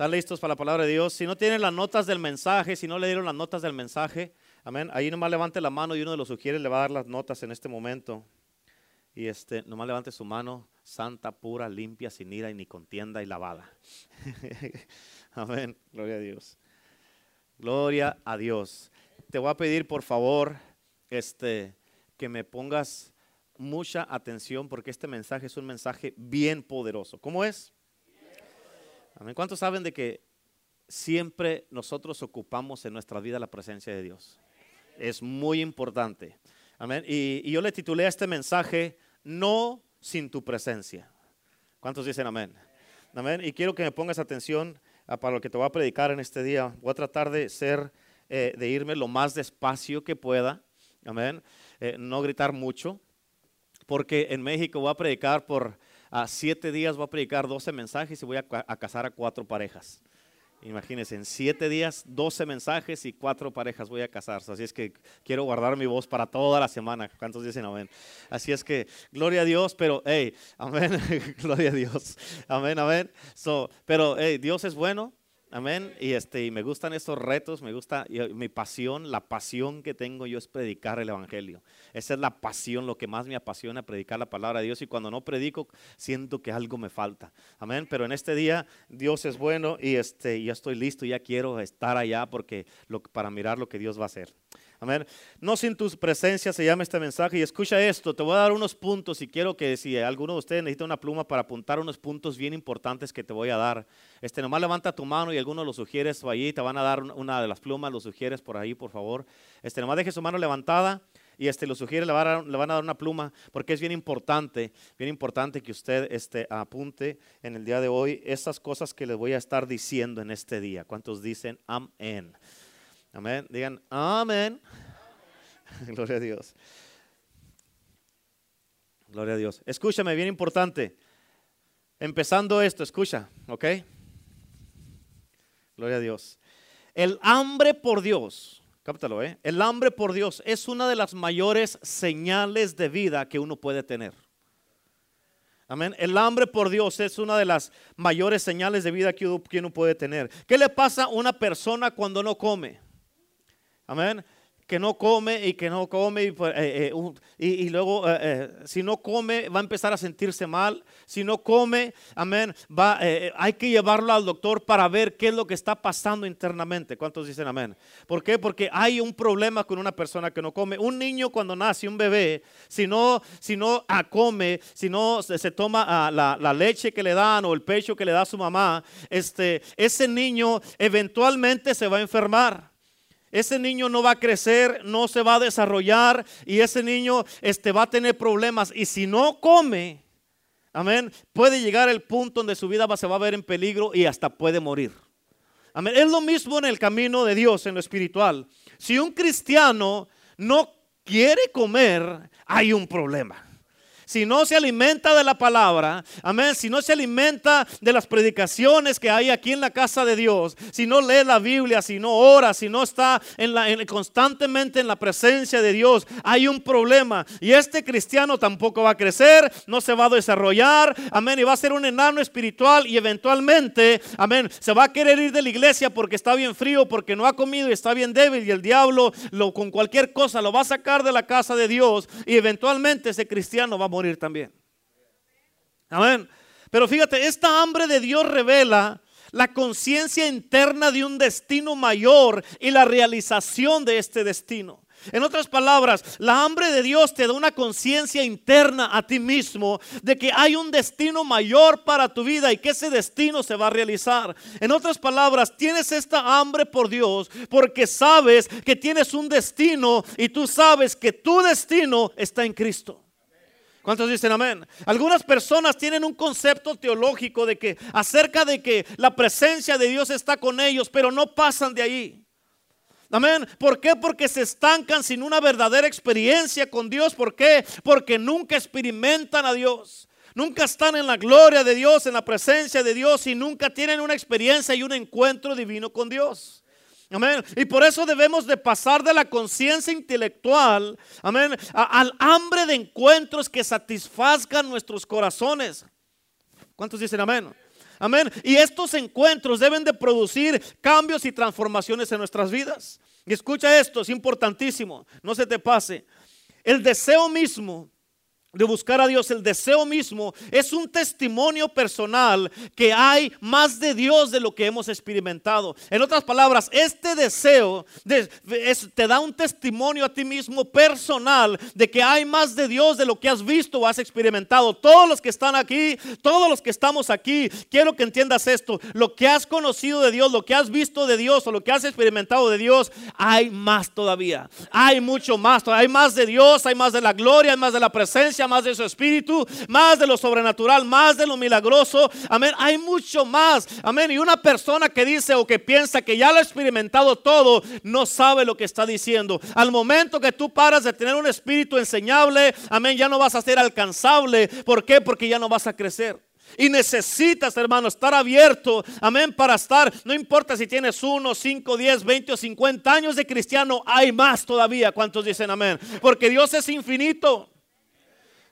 ¿Están listos para la palabra de Dios? Si no tienen las notas del mensaje, si no le dieron las notas del mensaje, amén. Ahí nomás levante la mano y uno de los sugieres le va a dar las notas en este momento. Y este, nomás levante su mano, santa, pura, limpia, sin ira y ni contienda y lavada. amén. Gloria a Dios. Gloria a Dios. Te voy a pedir, por favor, este, que me pongas mucha atención porque este mensaje es un mensaje bien poderoso. ¿Cómo es? Amén. ¿Cuántos saben de que siempre nosotros ocupamos en nuestra vida la presencia de Dios? Es muy importante. Amén. Y, yo le titulé a este mensaje, No sin tu presencia. ¿Cuántos dicen amén? Amén. Y quiero que me pongas atención para lo que te voy a predicar en este día. Voy a tratar de ser, eh, de irme lo más despacio que pueda. Amén. Eh, no gritar mucho, porque en México voy a predicar por a siete días, voy a predicar 12 mensajes y voy a, casar a cuatro parejas. Imagínense, en siete días, 12 mensajes y cuatro parejas voy a casarse. Así es que quiero guardar mi voz para toda la semana. ¿Cuántos dicen amén? Así es que, gloria a Dios, pero, hey, amén, gloria a Dios. Amén, amén. So, pero, hey, Dios es bueno. Amén. Y este, y me gustan estos retos, me gusta mi pasión, la pasión que tengo yo es predicar el evangelio. Esa es la pasión, lo que más me apasiona predicar la palabra de Dios y cuando no predico siento que algo me falta. Amén. Pero en este día Dios es bueno y este ya estoy listo, ya quiero estar allá porque lo, para mirar lo que Dios va a hacer. Amén. No sin tu presencia se llama este mensaje. Y escucha esto, te voy a dar unos puntos y quiero que si alguno de ustedes necesita una pluma para apuntar unos puntos bien importantes que te voy a dar. Este, nomás levanta tu mano y alguno lo sugieres allí te van a dar una de las plumas, lo sugieres por ahí, por favor. Este, nomás deje su mano levantada y este, lo sugiere, le, van a dar una pluma porque es bien importante, bien importante que usted este, apunte en el día de hoy esas cosas que les voy a estar diciendo en este día. ¿Cuántos dicen amén? Amén. Digan amén. Gloria a Dios. Gloria a Dios. Escúchame, bien importante. Empezando esto, escucha, ¿ok? Gloria a Dios. El hambre por Dios, cáptalo, ¿eh? El hambre por Dios es una de las mayores señales de vida que uno puede tener. Amén. El hambre por Dios es una de las mayores señales de vida que uno puede tener. ¿Qué le pasa a una persona cuando no come? Amén que no come y que no come y, pues, eh, eh, luego eh, si no come va a empezar a sentirse mal. Si no come, amén, va, hay que llevarlo al doctor para ver qué es lo que está pasando internamente. ¿Cuántos dicen amén? ¿Por qué? Porque hay un problema con una persona que no come. Un niño cuando nace, un bebé, si no, si no ah, come, si no se, toma ah, la, la, leche que le dan o el pecho que le da su mamá, este, ese niño eventualmente se va a enfermar. Ese niño no va a crecer, no se va a desarrollar y ese niño este, va a tener problemas. Y si no come, amén, puede llegar el punto donde su vida se va a ver en peligro y hasta puede morir. Amén. Es lo mismo en el camino de Dios, en lo espiritual. Si un cristiano no quiere comer, hay un problema si no se alimenta de la palabra, amén, si no se alimenta de las predicaciones que hay aquí en la casa de Dios, si no lee la Biblia, si no ora, si no está constantemente en la presencia de Dios, hay un problema. Y este cristiano tampoco va a crecer, no se va a desarrollar, amén, y va a ser un enano espiritual y eventualmente, amén, se va a querer ir de la iglesia porque está bien frío, porque no ha comido y está bien débil y el diablo lo, con cualquier cosa lo va a sacar de la casa de Dios y eventualmente ese cristiano va a morir morir también. Amén. Pero fíjate, esta hambre de Dios revela la conciencia interna de un destino mayor y la realización de este destino. En otras palabras, la hambre de Dios te da una conciencia interna a ti mismo de que hay un destino mayor para tu vida y que ese destino se va a realizar. En otras palabras, tienes esta hambre por Dios porque sabes que tienes un destino y tú sabes que tu destino está en Cristo. ¿Cuántos dicen amén? Algunas personas tienen un concepto teológico de que acerca de que la presencia de Dios está con ellos, pero no pasan de ahí. Amén. ¿Por qué? Porque se estancan sin una verdadera experiencia con Dios. ¿Por qué? Porque nunca experimentan a Dios. Nunca están en la gloria de Dios, en la presencia de Dios y nunca tienen una experiencia y un encuentro divino con Dios. Amén. Y por eso debemos de pasar de la conciencia intelectual, amén, al hambre de encuentros que satisfazcan nuestros corazones. ¿Cuántos dicen amén? Amén. Y estos encuentros deben de producir cambios y transformaciones en nuestras vidas. Y escucha esto, es importantísimo, no se te pase. El deseo mismo de buscar a Dios, el deseo mismo es un testimonio personal que hay más de Dios de lo que hemos experimentado. En otras palabras, este deseo te da un testimonio a ti mismo personal de que hay más de Dios de lo que has visto o has experimentado. Todos los que están aquí, todos los que estamos aquí, quiero que entiendas esto. Lo que has conocido de Dios, lo que has visto de Dios o lo que has experimentado de Dios, hay más todavía. Hay mucho más. Hay más de Dios, hay más de la gloria, hay más de la presencia más de su espíritu, más de lo sobrenatural, más de lo milagroso. Amén. Hay mucho más. Amén. Y una persona que dice o que piensa que ya lo ha experimentado todo, no sabe lo que está diciendo. Al momento que tú paras de tener un espíritu enseñable, amén, ya no vas a ser alcanzable. ¿Por qué? Porque ya no vas a crecer. Y necesitas, hermano, estar abierto, amén, para estar, no importa si tienes uno, cinco, diez, veinte o cincuenta años de cristiano, hay más todavía. ¿Cuántos dicen amén? Porque Dios es infinito.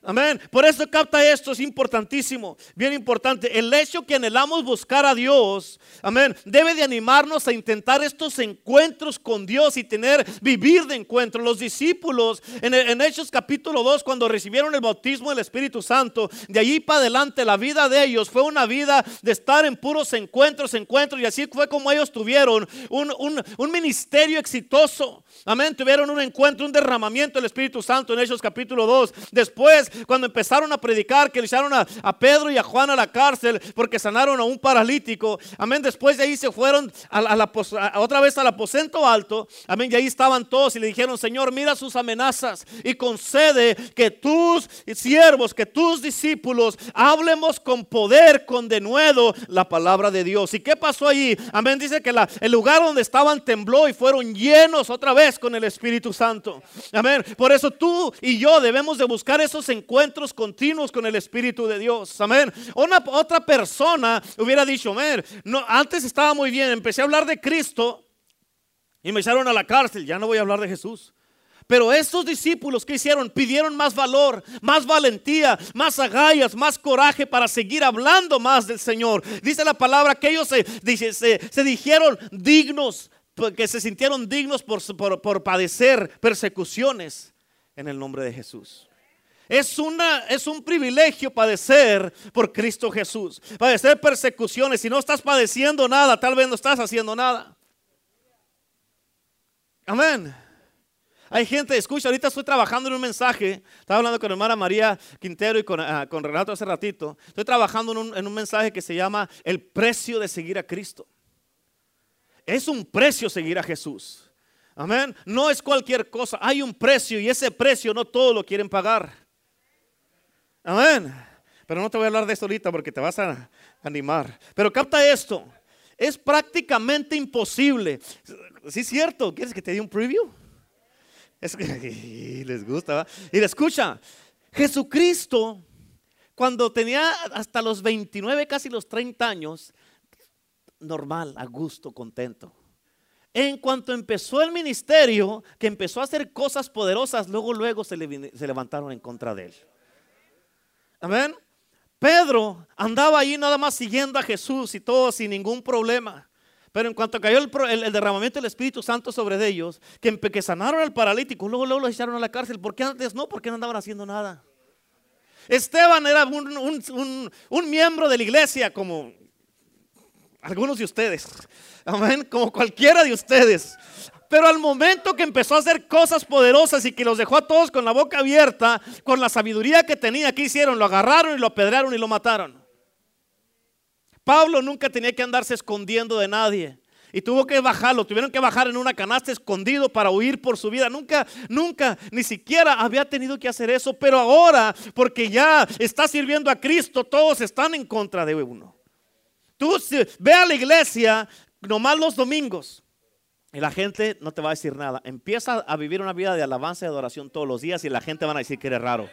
Amén. Por eso capta esto, es importantísimo, bien importante. El hecho que anhelamos buscar a Dios, amén, debe de animarnos a intentar estos encuentros con Dios y tener, vivir de encuentro. Los discípulos en, en Hechos capítulo 2, cuando recibieron el bautismo del Espíritu Santo, de allí para adelante la vida de ellos fue una vida de estar en puros encuentros, encuentros, y así fue como ellos tuvieron un, un, un ministerio exitoso. Amén, tuvieron un encuentro, un derramamiento del Espíritu Santo en Hechos capítulo 2. Después cuando empezaron a predicar, que le echaron a, Pedro y a Juan a la cárcel porque sanaron a un paralítico. Amén. Después de ahí se fueron a, otra vez al aposento alto. Amén. Y ahí estaban todos y le dijeron, Señor, mira sus amenazas y concede que tus siervos, que tus discípulos hablemos con poder, con denuedo la palabra de Dios. ¿Y qué pasó allí? Amén. Dice que el lugar donde estaban tembló y fueron llenos otra vez con el Espíritu Santo. Amén. Por eso tú y yo debemos de buscar esos encuentros continuos con el Espíritu de Dios. Amén. Una, otra persona hubiera dicho, no, antes estaba muy bien, empecé a hablar de Cristo y me echaron a la cárcel, ya no voy a hablar de Jesús. Pero estos discípulos que hicieron pidieron más valor, más valentía, más agallas, más coraje para seguir hablando más del Señor. Dice la palabra que ellos se, dijeron dignos, que se sintieron dignos por, por padecer persecuciones en el nombre de Jesús. Es, una, es un privilegio padecer por Cristo Jesús. Padecer persecuciones. Si no estás padeciendo nada, tal vez no estás haciendo nada. Amén. Hay gente, escucha, ahorita estoy trabajando en un mensaje. Estaba hablando con hermana María Quintero y con, ah, con Renato hace ratito. Estoy trabajando en un, en un mensaje que se llama El precio de seguir a Cristo. Es un precio seguir a Jesús. Amén. No es cualquier cosa. Hay un precio y ese precio no todos lo quieren pagar. Amén. Pero no te voy a hablar de esto ahorita porque te vas a animar. Pero capta esto. Es prácticamente imposible. Sí, es cierto. ¿Quieres que te dé un preview? Es que les gusta. Y escucha. Jesucristo, cuando tenía hasta los 29, casi los 30 años, normal, a gusto, contento. En cuanto empezó el ministerio, que empezó a hacer cosas poderosas, luego, luego se, se levantaron en contra de él. Amén. Pedro andaba allí nada más siguiendo a Jesús y todo sin ningún problema. Pero en cuanto cayó el, derramamiento del Espíritu Santo sobre ellos, que, que sanaron al paralítico, luego, luego lo echaron a la cárcel. ¿Por qué antes no? Porque no andaban haciendo nada. Esteban era un, un miembro de la iglesia como algunos de ustedes. Amén. Como cualquiera de ustedes. Pero al momento que empezó a hacer cosas poderosas y que los dejó a todos con la boca abierta, con la sabiduría que tenía, ¿qué hicieron? Lo agarraron y lo apedrearon y lo mataron. Pablo nunca tenía que andarse escondiendo de nadie. Y tuvo que bajarlo, tuvieron que bajar en una canasta escondido para huir por su vida. Nunca, nunca, ni siquiera había tenido que hacer eso. Pero ahora, porque ya está sirviendo a Cristo, todos están en contra de uno. Tú ve a la iglesia nomás los domingos. Y la gente no te va a decir nada. Empieza a vivir una vida de alabanza y adoración todos los días y la gente van a decir que eres raro.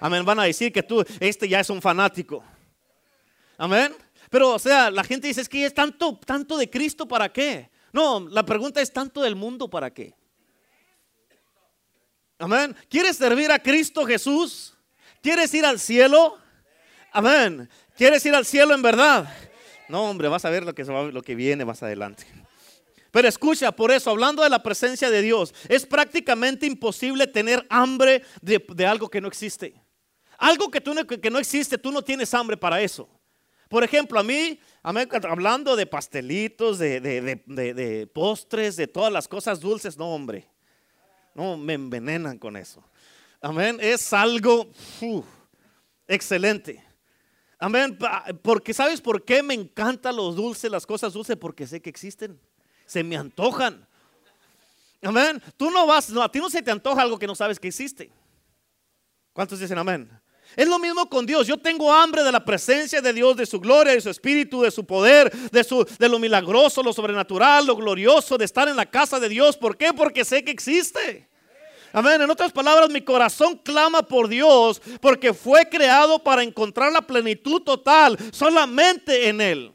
Amén. Van a decir que tú, este ya es un fanático. Amén. Pero, o sea, la gente dice, es que es tanto, tanto de Cristo, ¿para qué? No, la pregunta es tanto del mundo, ¿para qué? Amén. ¿Quieres servir a Cristo Jesús? ¿Quieres ir al cielo? Amén. ¿Quieres ir al cielo en verdad? No, hombre, vas a ver lo que, lo que viene más adelante. Pero escucha, por eso, hablando de la presencia de Dios, es prácticamente imposible tener hambre de, algo que no existe. Algo que, tú que no existe, tú no tienes hambre para eso. Por ejemplo, a mí, hablando de pastelitos, de, postres, de todas las cosas dulces, no, hombre. No, me envenenan con eso. Amén. Es algo excelente. Amén. Porque ¿sabes por qué me encantan los dulces, las cosas dulces? Porque sé que existen. Se me antojan. Amén. Tú no vas, a ti no se te antoja algo que no sabes que existe. ¿Cuántos dicen amén? Es lo mismo con Dios. Yo tengo hambre de la presencia de Dios, de su gloria, de su espíritu, de su poder, de, su, de lo milagroso, lo sobrenatural, lo glorioso, de estar en la casa de Dios. ¿Por qué? Porque sé que existe. Amén. En otras palabras, mi corazón clama por Dios porque fue creado para encontrar la plenitud total solamente en Él.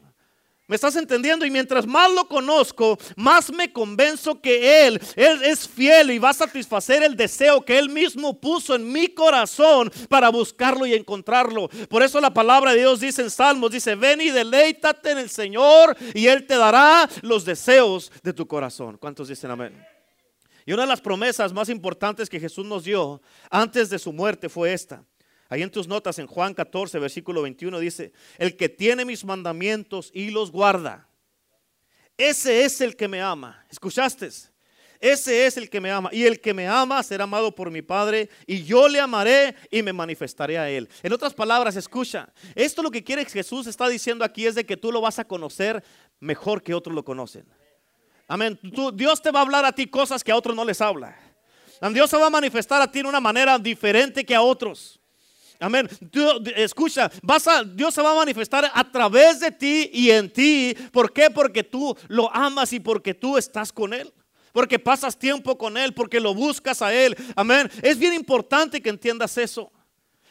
¿Me estás entendiendo? Y mientras más lo conozco, más me convenzo que Él, es fiel y va a satisfacer el deseo que Él mismo puso en mi corazón para buscarlo y encontrarlo. Por eso la palabra de Dios dice en Salmos, dice, ven y deleítate en el Señor y Él te dará los deseos de tu corazón. ¿Cuántos dicen amén? Y una de las promesas más importantes que Jesús nos dio antes de su muerte fue esta. Ahí en tus notas, en Juan 14, versículo 21, dice, el que tiene mis mandamientos y los guarda, ese es el que me ama. ¿Escuchaste? Ese es el que me ama. Y el que me ama será amado por mi Padre. Y yo le amaré y me manifestaré a él. En otras palabras, escucha. Esto lo que quiere Jesús está diciendo aquí es de que tú lo vas a conocer mejor que otros lo conocen. Amén. Dios te va a hablar a ti cosas que a otros no les habla. Dios se va a manifestar a ti de una manera diferente que a otros. Amén. escucha, vas a, Dios se va a manifestar a través de ti y en ti. ¿Por qué? Porque tú lo amas y porque tú estás con Él. Porque pasas tiempo con Él, porque lo buscas a Él. Amén. Es bien importante que entiendas eso.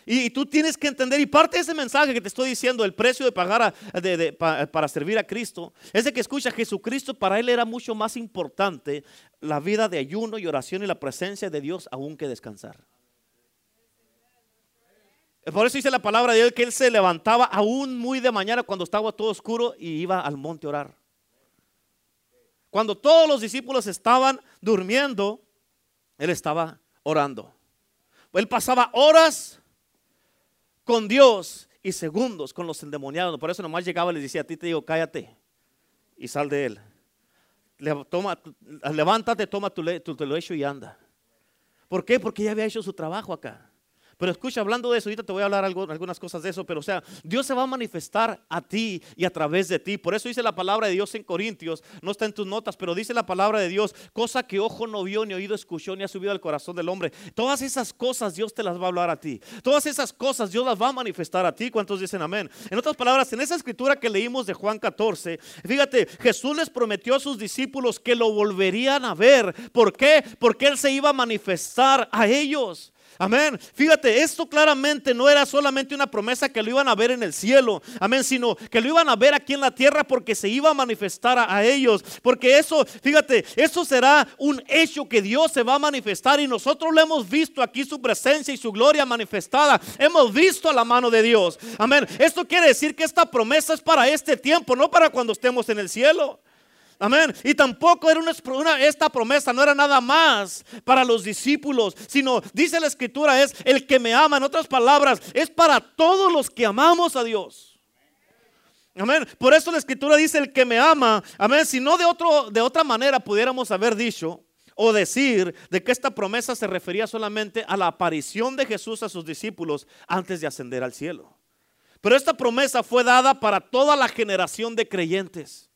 Y, tú tienes que entender, y parte de ese mensaje que te estoy diciendo, el precio de pagar para servir a Cristo, es de que escucha, Jesucristo para él era mucho más importante la vida de ayuno y oración y la presencia de Dios aún que descansar. Por eso dice la palabra de Dios que él se levantaba aún muy de mañana cuando estaba todo oscuro y iba al monte a orar. Cuando todos los discípulos estaban durmiendo, él estaba orando. Él pasaba horas con Dios y segundos con los endemoniados. Por eso nomás llegaba y les decía, a ti te digo, cállate y sal de él. Toma, levántate, toma tu, tu, tu lecho y anda. ¿Por qué? Porque ya había hecho su trabajo acá. Pero escucha, hablando de eso, ahorita te voy a hablar algunas cosas de eso, pero o sea, Dios se va a manifestar a ti y a través de ti. Por eso dice la palabra de Dios en Corintios, no está en tus notas, pero dice la palabra de Dios, cosa que ojo no vio, ni oído escuchó, ni ha subido al corazón del hombre. Todas esas cosas Dios te las va a hablar a ti. Todas esas cosas Dios las va a manifestar a ti. ¿Cuántos dicen amén? En otras palabras, en esa escritura que leímos de Juan 14, fíjate, Jesús les prometió a sus discípulos que lo volverían a ver. ¿Por qué? Porque Él se iba a manifestar a ellos. Amén. Fíjate, esto claramente no era solamente una promesa que lo iban a ver en el cielo. Amén, sino que lo iban a ver aquí en la tierra porque se iba a manifestar a, ellos. Porque eso, fíjate, eso será un hecho que Dios se va a manifestar y nosotros lo hemos visto aquí su presencia y su gloria manifestada. Hemos visto a la mano de Dios. Amén. Esto quiere decir que esta promesa es para este tiempo, no para cuando estemos en el cielo. Amén. Y tampoco era una, esta promesa, no era nada más para los discípulos, sino dice la escritura es el que me ama. En otras palabras, es para todos los que amamos a Dios. Amén. Por eso la escritura dice el que me ama. Amén. Si no de, otro, de otra manera pudiéramos haber dicho o decir de que esta promesa se refería solamente a la aparición de Jesús a sus discípulos antes de ascender al cielo. Pero esta promesa fue dada para toda la generación de creyentes.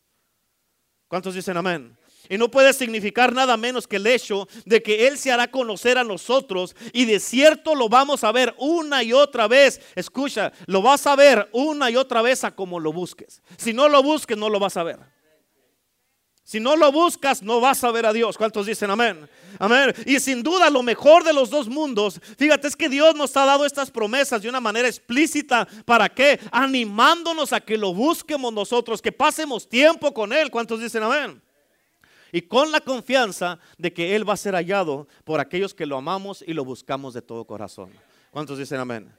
¿Cuántos dicen amén? Y no puede significar nada menos que el hecho de que Él se hará conocer a nosotros y de cierto lo vamos a ver una y otra vez. Escucha, lo vas a ver una y otra vez a como lo busques. Si no lo busques, no lo vas a ver. Si no lo buscas, no vas a ver a Dios. ¿Cuántos dicen amén? Amén. Y sin duda lo mejor de los dos mundos, fíjate, es que Dios nos ha dado estas promesas de una manera explícita. ¿Para qué? Animándonos a que lo busquemos nosotros, que pasemos tiempo con Él. ¿Cuántos dicen amén? Y con la confianza de que Él va a ser hallado por aquellos que lo amamos y lo buscamos de todo corazón. ¿Cuántos dicen amén?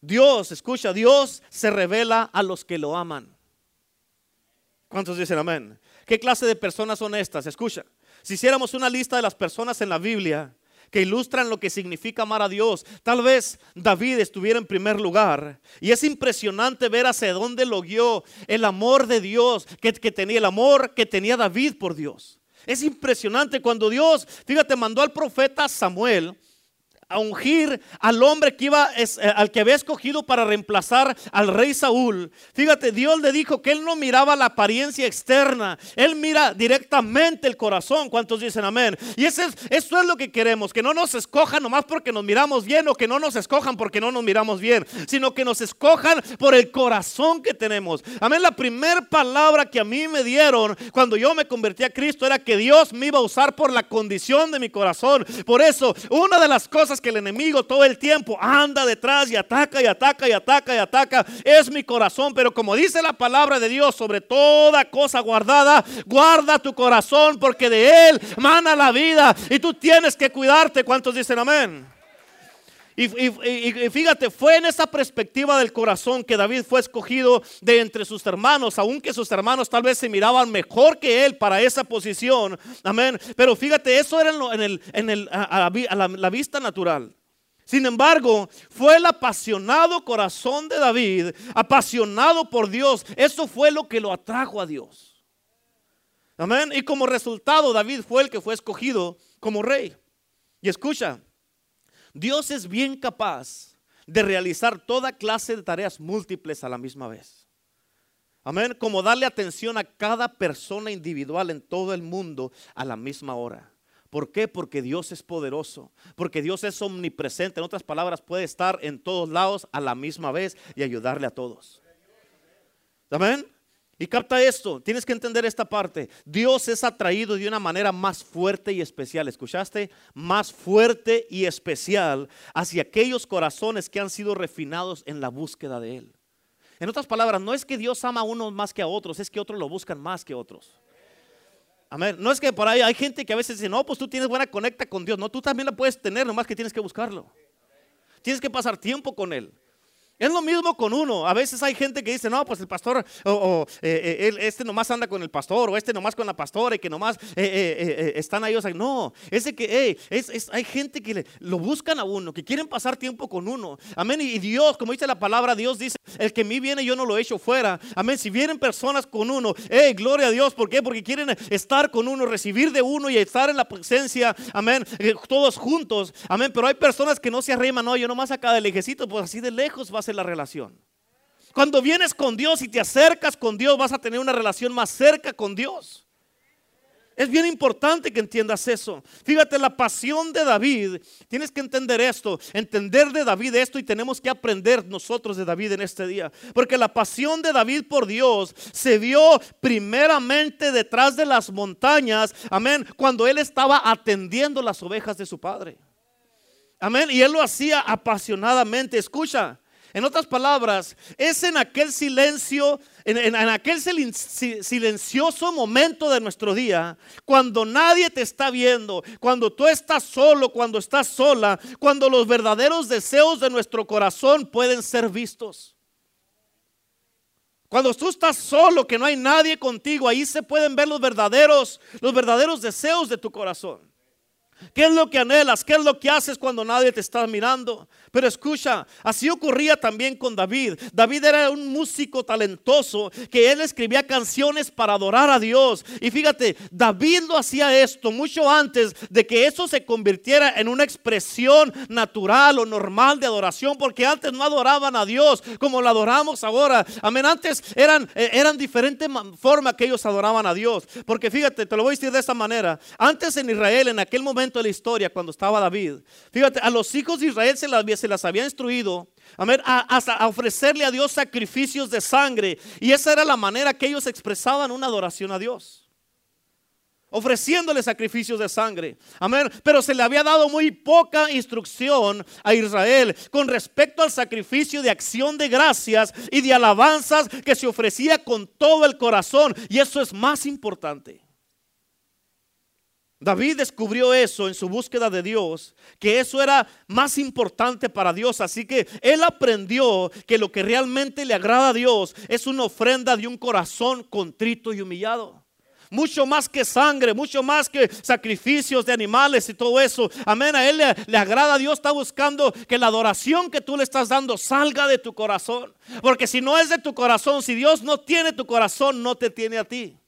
Dios, escucha, Dios se revela a los que lo aman. ¿Cuántos dicen amén? ¿Qué clase de personas son estas? Escucha, si hiciéramos una lista de las personas en la Biblia que ilustran lo que significa amar a Dios, tal vez David estuviera en primer lugar. Y es impresionante ver hacia dónde lo guió el amor de Dios que, que tenía, el amor que tenía David por Dios. Es impresionante cuando Dios, fíjate, mandó al profeta Samuel a ungir al hombre que iba, eh, al que había escogido para reemplazar al rey Saúl. Fíjate, Dios le dijo que él no miraba la apariencia externa, él mira directamente el corazón. ¿Cuántos dicen amén? Y eso es, eso es lo que queremos, que no nos escojan nomás porque nos miramos bien o que no nos escojan porque no nos miramos bien, sino que nos escojan por el corazón que tenemos. Amén, la primera palabra que a mí me dieron cuando yo me convertí a Cristo era que Dios me iba a usar por la condición de mi corazón. Por eso, una de las cosas que el enemigo todo el tiempo anda detrás y ataca y ataca y ataca y ataca es mi corazón. Pero como dice la palabra de Dios sobre toda cosa guardada, guarda tu corazón porque de él mana la vida y tú tienes que cuidarte. ¿Cuántos dicen amén? Y, fíjate, fue en esa perspectiva del corazón que David fue escogido de entre sus hermanos, aunque sus hermanos tal vez se miraban mejor que él para esa posición. Amén. Pero fíjate, eso era en, en el, a, la vista natural. Sin embargo, fue el apasionado corazón de David, apasionado por Dios. Eso fue lo que lo atrajo a Dios. Amén. Y como resultado, David fue el que fue escogido como rey. Y escucha, Dios es bien capaz de realizar toda clase de tareas múltiples a la misma vez. Amén. Como darle atención a cada persona individual en todo el mundo a la misma hora. ¿Por qué? Porque Dios es poderoso, porque Dios es omnipresente. En otras palabras, puede estar en todos lados a la misma vez y ayudarle a todos. Amén. Y capta esto, tienes que entender esta parte. Dios es atraído de una manera más fuerte y especial. ¿Escuchaste? Más fuerte y especial hacia aquellos corazones que han sido refinados en la búsqueda de Él. En otras palabras, no es que Dios ama a unos más que a otros, es que otros lo buscan más que otros. Amén. No es que por ahí hay gente que a veces dice, no, pues tú tienes buena conecta con Dios. No, tú también la puedes tener, nomás que tienes que buscarlo. Tienes que pasar tiempo con Él. Es lo mismo con uno. A veces hay gente que dice, no, pues el pastor, o, eh, eh, este nomás anda con el pastor, o este nomás con la pastora, y que nomás eh, están ahí. no, ese que, es, hay gente que lo buscan a uno, que quieren pasar tiempo con uno. Amén. Y Dios, como dice la palabra, Dios dice, el que a mí viene yo no lo echo fuera. Amén. Si vienen personas con uno, hey, gloria a Dios. ¿Por qué? Porque quieren estar con uno, recibir de uno y estar en la presencia. Amén. Todos juntos. Amén. Pero hay personas que no se arriman, no, yo nomás acá de lejecito, pues así de lejos vas la relación. Cuando vienes con Dios y te acercas con Dios, vas a tener una relación más cerca con Dios. Es bien importante que entiendas eso. Fíjate, la pasión de David, tienes que entender esto, entender de David esto y tenemos que aprender nosotros de David en este día. Porque la pasión de David por Dios se vio primeramente detrás de las montañas, amén, cuando él estaba atendiendo las ovejas de su padre. Amén, y él lo hacía apasionadamente. Escucha, en otras palabras, es en aquel silencio, en, aquel silencioso momento de nuestro día, cuando nadie te está viendo, cuando tú estás solo, cuando estás sola, cuando los verdaderos deseos de nuestro corazón pueden ser vistos. Cuando tú estás solo, que no hay nadie contigo, ahí se pueden ver los verdaderos, los verdaderos deseos de tu corazón. ¿Qué es lo que anhelas? ¿Qué es lo que haces cuando nadie te está mirando? Pero escucha, así ocurría también con David. David era un músico talentoso que él escribía canciones para adorar a Dios. Y fíjate, David lo hacía esto mucho antes de que eso se convirtiera en una expresión natural o normal de adoración, porque antes no adoraban a Dios como lo adoramos ahora. Amén, antes eran, eh, eran diferentes formas que ellos adoraban a Dios. Porque fíjate, te lo voy a decir de esta manera. Antes en Israel, en aquel momento de la historia, cuando estaba David, fíjate, a los hijos de Israel se las se las había instruido a, a, ofrecerle a Dios sacrificios de sangre. Y esa era la manera que ellos expresaban una adoración a Dios. Ofreciéndole sacrificios de sangre. Amén. Pero se le había dado muy poca instrucción a Israel con respecto al sacrificio de acción de gracias y de alabanzas que se ofrecía con todo el corazón. Y eso es más importante. David descubrió eso en su búsqueda de Dios, que eso era más importante para Dios. Así que él aprendió que lo que realmente le agrada a Dios es una ofrenda de un corazón contrito y humillado. Mucho más que sangre, mucho más que sacrificios de animales y todo eso. Amén. A él le, le agrada a Dios. Está buscando que la adoración que tú le estás dando salga de tu corazón. Porque si no es de tu corazón, si Dios no tiene tu corazón, no te tiene a ti.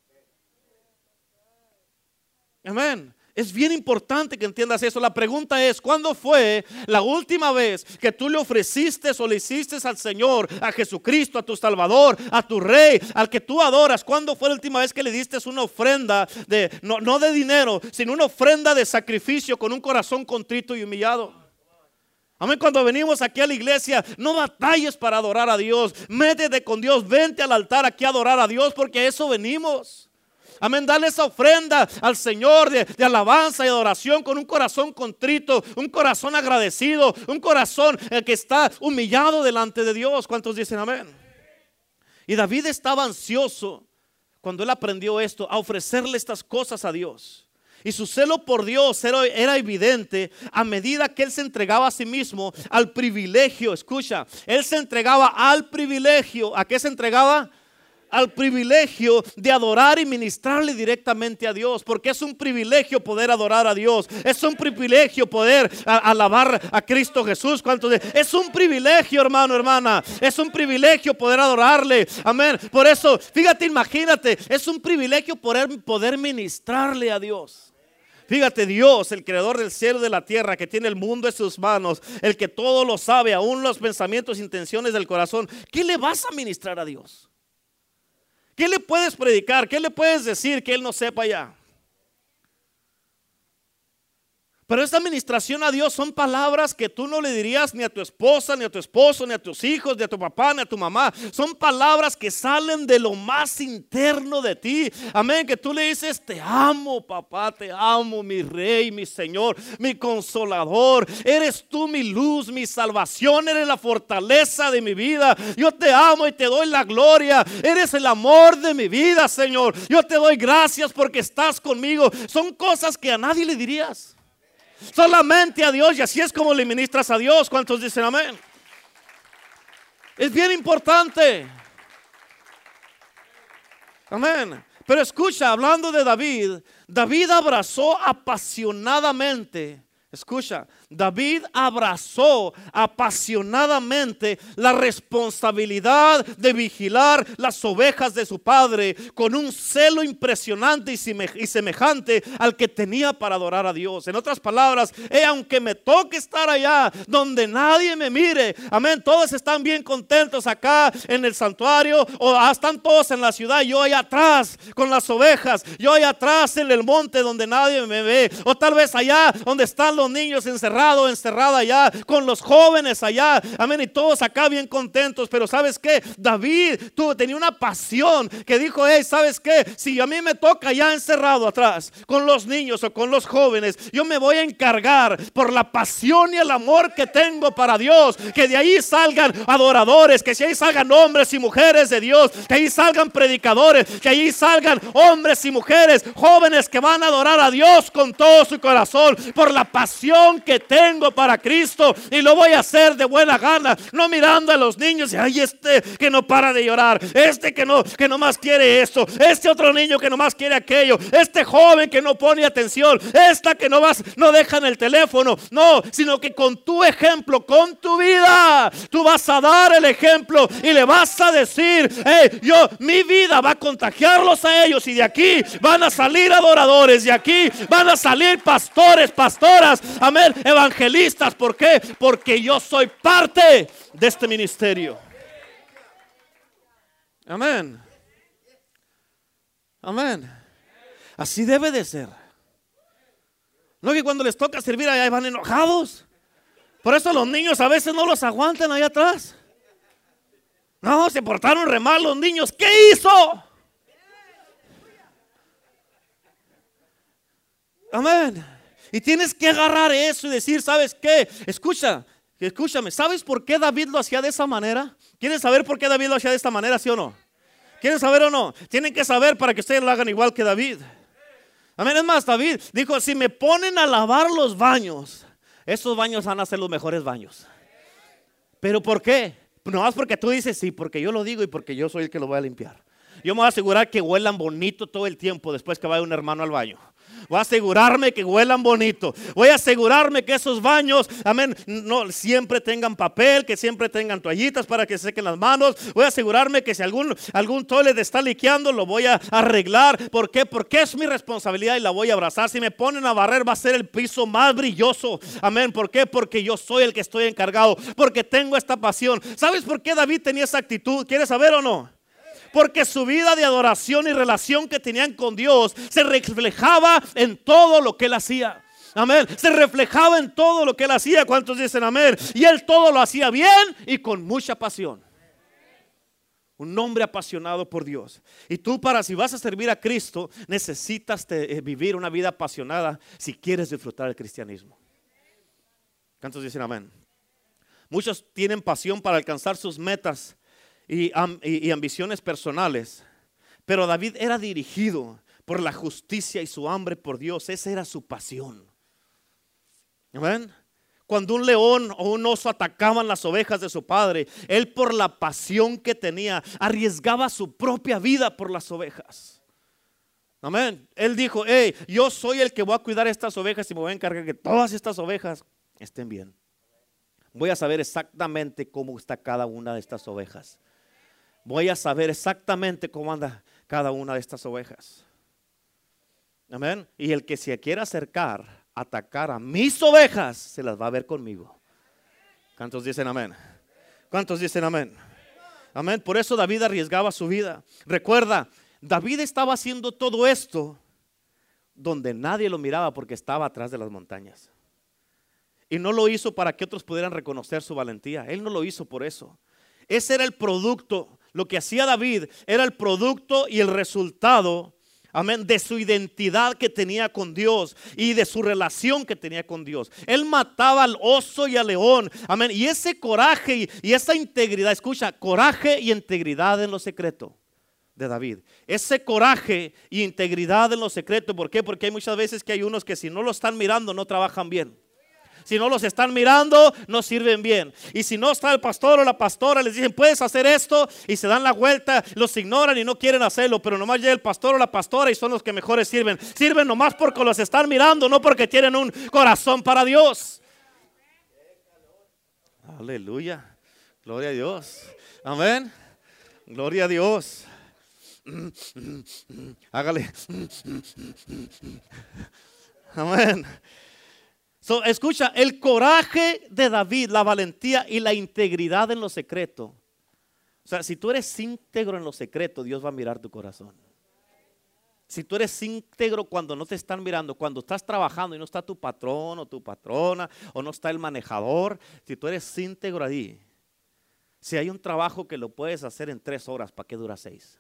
Amén. Es bien importante que entiendas eso. La pregunta es, ¿cuándo fue la última vez que tú le ofreciste o le hiciste al Señor, a Jesucristo, a tu Salvador, a tu Rey, al que tú adoras? ¿Cuándo fue la última vez que le diste una ofrenda de, no, no de dinero, sino una ofrenda de sacrificio con un corazón contrito y humillado? Amén. Cuando venimos aquí a la iglesia, no batalles para adorar a Dios. Métete con Dios. Vente al altar aquí a adorar a Dios porque a eso venimos. Amén, dale esa ofrenda al Señor de, alabanza y adoración con un corazón contrito, un corazón agradecido, un corazón el que está humillado delante de Dios. ¿Cuántos dicen amén? Y David estaba ansioso cuando él aprendió esto, a ofrecerle estas cosas a Dios. Y su celo por Dios era, evidente a medida que él se entregaba a sí mismo al privilegio. Escucha, él se entregaba al privilegio. ¿A qué se entregaba? Al privilegio de adorar y ministrarle directamente a Dios, porque es un privilegio poder adorar a Dios, es un privilegio poder alabar a Cristo Jesús. ¿Cuántos Es un privilegio, hermano, hermana, es un privilegio poder adorarle. Amén. Por eso, fíjate, imagínate, es un privilegio poder, poder ministrarle a Dios. Fíjate, Dios, el creador del cielo y de la tierra, que tiene el mundo en sus manos, el que todo lo sabe, aún los pensamientos e intenciones del corazón, ¿qué le vas a ministrar a Dios? ¿Qué le puedes predicar? ¿Qué le puedes decir que él no sepa ya? Pero esta administración a Dios son palabras que tú no le dirías ni a tu esposa, ni a tu esposo, ni a tus hijos, ni a tu papá, ni a tu mamá. Son palabras que salen de lo más interno de ti. Amén. Que tú le dices, te amo, papá, te amo, mi rey, mi Señor, mi consolador. Eres tú mi luz, mi salvación, eres la fortaleza de mi vida. Yo te amo y te doy la gloria. Eres el amor de mi vida, Señor. Yo te doy gracias porque estás conmigo. Son cosas que a nadie le dirías. Solamente a Dios y así es como le ministras a Dios. ¿Cuántos dicen amén? Es bien importante. Amén. Pero escucha, hablando de David, David abrazó apasionadamente, escucha, David abrazó apasionadamente la responsabilidad de vigilar las ovejas de su padre con un celo impresionante y semejante al que tenía para adorar a Dios. En otras palabras, eh, aunque me toque estar allá donde nadie me mire, amén, todos están bien contentos acá en el santuario o ah, están todos en la ciudad, yo allá atrás con las ovejas, yo allá atrás en el monte donde nadie me ve, o tal vez allá donde están los niños encerrados encerrado, allá, con los jóvenes allá, amén, y todos acá bien contentos, pero ¿sabes qué? David tuvo, tenía una pasión que dijo, hey, ¿sabes qué? Si a mí me toca ya encerrado atrás, con los niños o con los jóvenes, yo me voy a encargar por la pasión y el amor que tengo para Dios, que de ahí salgan adoradores, que de ahí salgan hombres y mujeres de Dios, que ahí salgan predicadores, que ahí salgan hombres y mujeres, jóvenes que van a adorar a Dios con todo su corazón, por la pasión que tengo para Cristo y lo voy a hacer de buena gana, no mirando a los niños y ay este que no para de llorar, este que no que no más quiere esto, este otro niño que no más quiere aquello, este joven que no pone atención, esta que no vas no deja en el teléfono, no, sino que con tu ejemplo, con tu vida, tú vas a dar el ejemplo y le vas a decir, hey, yo mi vida va a contagiarlos a ellos y de aquí van a salir adoradores, de aquí van a salir pastores, pastoras, amén, evangelistas. ¿Por qué? Porque yo soy parte de este ministerio. Amén. Amén. Así debe de ser. No que cuando les toca servir allá van enojados. Por eso los niños a veces no los aguantan allá atrás. No, se portaron re mal los niños. ¿Qué hizo? Amén. Y tienes que agarrar eso y decir, ¿sabes qué? Escucha, escúchame, ¿sabes por qué David lo hacía de esa manera? ¿Quieren saber por qué David lo hacía de esta manera, sí o no? ¿Quieren saber o no? Tienen que saber para que ustedes lo hagan igual que David. Amén. Es más, David dijo, si me ponen a lavar los baños, esos baños van a ser los mejores baños. ¿Pero por qué? No más porque tú dices, sí, porque yo lo digo y porque yo soy el que lo voy a limpiar. Yo me voy a asegurar que huelan bonito todo el tiempo después que vaya un hermano al baño. Voy a asegurarme que huelan bonito. Voy a asegurarme que esos baños, amén, no siempre tengan papel, que siempre tengan toallitas para que se sequen las manos. Voy a asegurarme que si algún, algún está liqueando, lo voy a arreglar. ¿Por qué? Porque es mi responsabilidad y la voy a abrazar. Si me ponen a barrer, va a ser el piso más brilloso. Amén. ¿Por qué? Porque yo soy el que estoy encargado. Porque tengo esta pasión. ¿Sabes por qué David tenía esa actitud? ¿Quieres saber o no? Porque su vida de adoración y relación que tenían con Dios se reflejaba en todo lo que él hacía. Amén. Se reflejaba en todo lo que él hacía. ¿Cuántos dicen amén? Y él todo lo hacía bien y con mucha pasión. Un hombre apasionado por Dios. Y tú para si vas a servir a Cristo, necesitas eh, vivir una vida apasionada si quieres disfrutar el cristianismo. ¿Cuántos dicen amén? Muchos tienen pasión para alcanzar sus metas, y, ambiciones personales. Pero David era dirigido por la justicia y su hambre por Dios. Esa era su pasión. ¿Ven? Cuando un león o un oso atacaban las ovejas de su padre, él por la pasión que tenía arriesgaba su propia vida por las ovejas. Amén. Él dijo, hey, yo soy el que voy a cuidar estas ovejas y me voy a encargar que todas estas ovejas estén bien. Voy a saber exactamente cómo está cada una de estas ovejas voy a saber exactamente cómo anda cada una de estas ovejas. Amén. Y el que se quiera acercar, atacar a mis ovejas, se las va a ver conmigo. ¿Cuántos dicen amén? ¿Cuántos dicen amén? Amén. Por eso David arriesgaba su vida. Recuerda, David estaba haciendo todo esto donde nadie lo miraba porque estaba atrás de las montañas. Y no lo hizo para que otros pudieran reconocer su valentía. Él no lo hizo por eso. Ese era el producto lo que hacía David era el producto y el resultado, amén, de su identidad que tenía con Dios y de su relación que tenía con Dios. Él mataba al oso y al león, amén. Y ese coraje y, esa integridad, escucha, coraje y integridad en lo secreto de David. Ese coraje y integridad en lo secreto, ¿por qué? Porque hay muchas veces que hay unos que si no lo están mirando no trabajan bien. Si no los están mirando, no sirven bien. Y si no está el pastor o la pastora, les dicen, puedes hacer esto, y se dan la vuelta, los ignoran y no quieren hacerlo, pero nomás llega el pastor o la pastora y son los que mejores sirven. Sirven nomás porque los están mirando, no porque tienen un corazón para Dios. Aleluya. Gloria a Dios. Amén. Gloria a Dios. Hágale. Amén escucha, el coraje de David, la valentía y la integridad en lo secreto. O sea, si tú eres íntegro en lo secreto, Dios va a mirar tu corazón. Si tú eres íntegro cuando no te están mirando, cuando estás trabajando y no está tu patrón o tu patrona o no está el manejador, si tú eres íntegro ahí, si hay un trabajo que lo puedes hacer en tres horas, ¿para qué dura seis?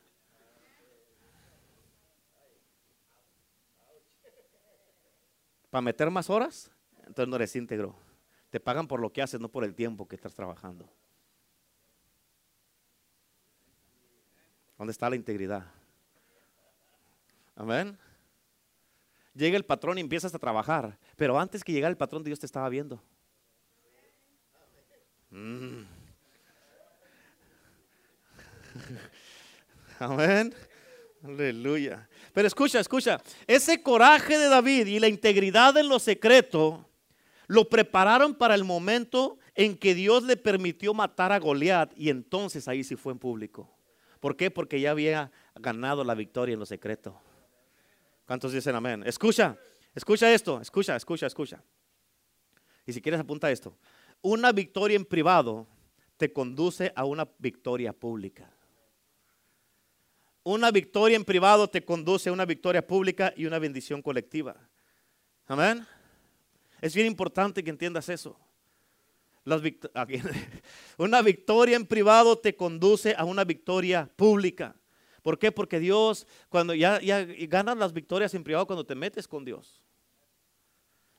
¿Para meter más horas? Entonces no eres íntegro. Te pagan por lo que haces, no por el tiempo que estás trabajando. ¿Dónde está la integridad? Amén. Llega el patrón y empiezas a trabajar, pero antes que llegara el patrón Dios te estaba viendo. Mm. Amén. Aleluya. Pero escucha, escucha, ese coraje de David y la integridad en lo secreto lo prepararon para el momento en que Dios le permitió matar a Goliat y entonces ahí sí fue en público. ¿Por qué? Porque ya había ganado la victoria en lo secreto. ¿Cuántos dicen amén? Escucha, escucha esto, escucha, escucha, escucha. Y si quieres apunta esto. Una victoria en privado te conduce a una victoria pública. Una victoria en privado te conduce a una victoria pública y una bendición colectiva. Amén. Es bien importante que entiendas eso. una victoria en privado te conduce a una victoria pública. ¿Por qué? Porque Dios, cuando ya, ya ganas las victorias en privado cuando te metes con Dios.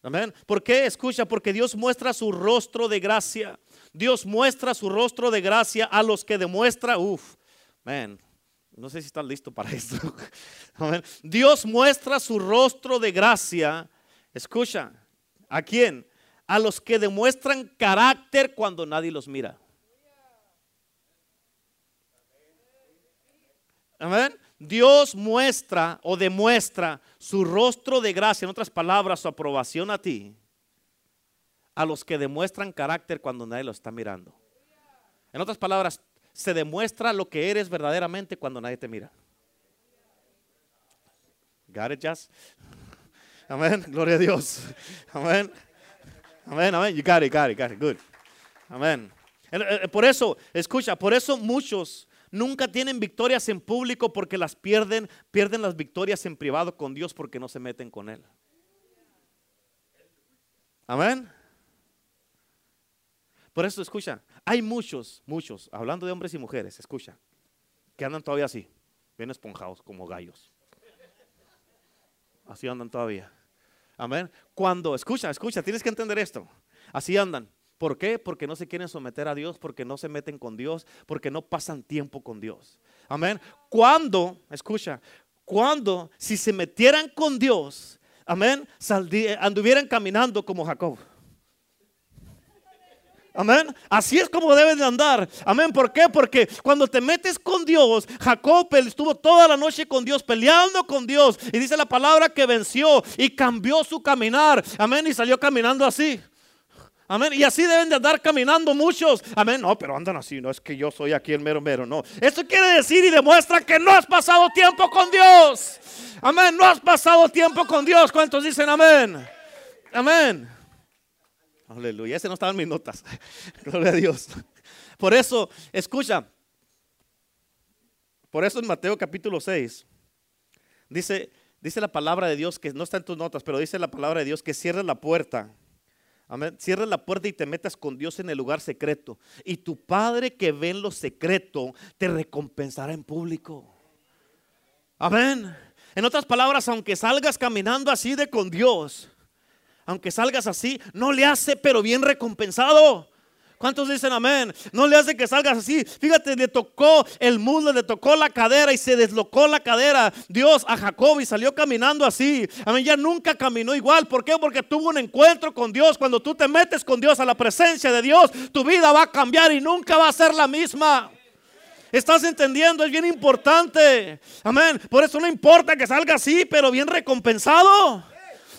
Amén. ¿Por qué? Escucha, porque Dios muestra su rostro de gracia. Dios muestra su rostro de gracia a los que demuestra, uff, man, No sé si estás listo para esto. Dios muestra su rostro de gracia. Escucha, ¿a quién? A los que demuestran carácter cuando nadie los mira. Amén. Dios muestra o demuestra su rostro de gracia, en otras palabras, su aprobación a ti, a los que demuestran carácter cuando nadie lo está mirando. En otras palabras, se demuestra lo que eres verdaderamente cuando nadie te mira. Got it? Amén. Gloria a Dios. Amén. Amén, amén. You got it, got it. Good. Amén. Por eso, escucha, por eso muchos nunca tienen victorias en público porque las pierden, pierden las victorias en privado con Dios porque no se meten con Él. Amén. Por eso escucha, hay muchos, muchos, hablando de hombres y mujeres, escucha, que andan todavía así, bien esponjados como gallos. Así andan todavía. Amén. Cuando, escucha, escucha, tienes que entender esto. Así andan. ¿Por qué? Porque no se quieren someter a Dios, porque no se meten con Dios, porque no pasan tiempo con Dios. Amén. Cuando, escucha, cuando si se metieran con Dios, amén, anduvieran caminando como Jacob. Amén. Así es como deben de andar. Amén. ¿Por qué? Porque cuando te metes con Dios, Jacob estuvo toda la noche con Dios, peleando con Dios. Y dice la palabra que venció y cambió su caminar. Amén. Y salió caminando así. Amén. Y así deben de andar caminando muchos. Amén. No, pero andan así. No es que yo soy aquí el mero mero. No. Eso quiere decir y demuestra que no has pasado tiempo con Dios. Amén. No has pasado tiempo con Dios. ¿Cuántos dicen amén? Amén. Aleluya. Ese no estaba en mis notas. Gloria a Dios. Por eso, escucha. Por eso en Mateo capítulo 6 dice, dice la palabra de Dios que no está en tus notas, pero dice la palabra de Dios que cierre la puerta Amén. Cierra la puerta y te metas con Dios en el lugar secreto. Y tu Padre que ve en lo secreto te recompensará en público. Amén. En otras palabras, aunque salgas caminando así de con Dios, aunque salgas así, no le hace, pero bien recompensado. ¿Cuántos dicen amén? No le hace que salgas así. Fíjate, le tocó el mundo, le tocó la cadera y se deslocó la cadera. Dios a Jacob y salió caminando así. Amén, ya nunca caminó igual. ¿Por qué? Porque tuvo un encuentro con Dios. Cuando tú te metes con Dios a la presencia de Dios, tu vida va a cambiar y nunca va a ser la misma. ¿Estás entendiendo? Es bien importante. Amén. Por eso no importa que salga así, pero bien recompensado.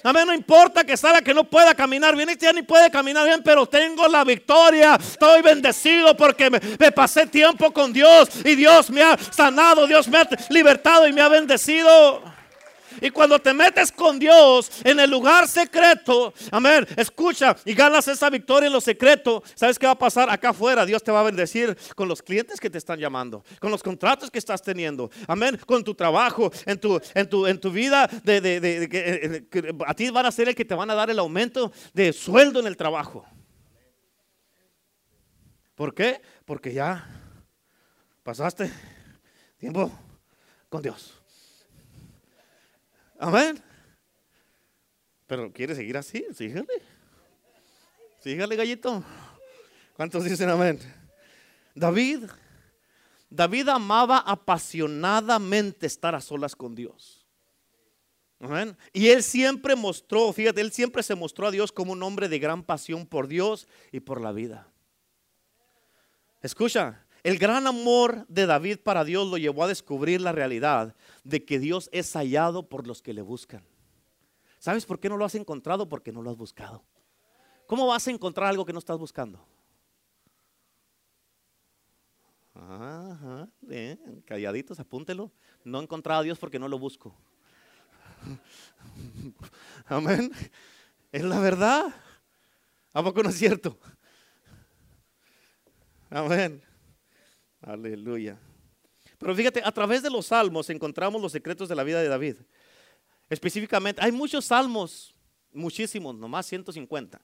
Amén, no importa que salga que no pueda caminar bien, este ya ni puede caminar bien, pero tengo la victoria. Estoy bendecido porque me, me, pasé tiempo con Dios y Dios me ha sanado, Dios me ha libertado y me ha bendecido. Y cuando te metes con Dios en el lugar secreto, amén, escucha y ganas esa victoria en lo secreto, ¿sabes qué va a pasar acá afuera? Dios te va a bendecir con los clientes que te están llamando, con los contratos que estás teniendo, amén, con tu trabajo, en tu, en tu, en tu vida, de, de, a ti van a ser el que te van a dar el aumento de sueldo en el trabajo. ¿Por qué? Porque ya pasaste tiempo con Dios. Amén. Pero quiere seguir así, sígale. Sígale, gallito. ¿Cuántos dicen amén? David, David amaba apasionadamente estar a solas con Dios. Amén. Y él siempre mostró, fíjate, él siempre se mostró a Dios como un hombre de gran pasión por Dios y por la vida. Escucha, el gran amor de David para Dios lo llevó a descubrir la realidad de que Dios es hallado por los que le buscan. ¿Sabes por qué no lo has encontrado? Porque no lo has buscado. ¿Cómo vas a encontrar algo que no estás buscando? Ajá, calladitos, apúntelo. No he encontrado a Dios porque no lo busco. Amén. Es la verdad. ¿A poco no es cierto? Amén. Aleluya. Pero fíjate, a través de los salmos encontramos los secretos de la vida de David. Específicamente, hay muchos salmos, muchísimos, nomás 150.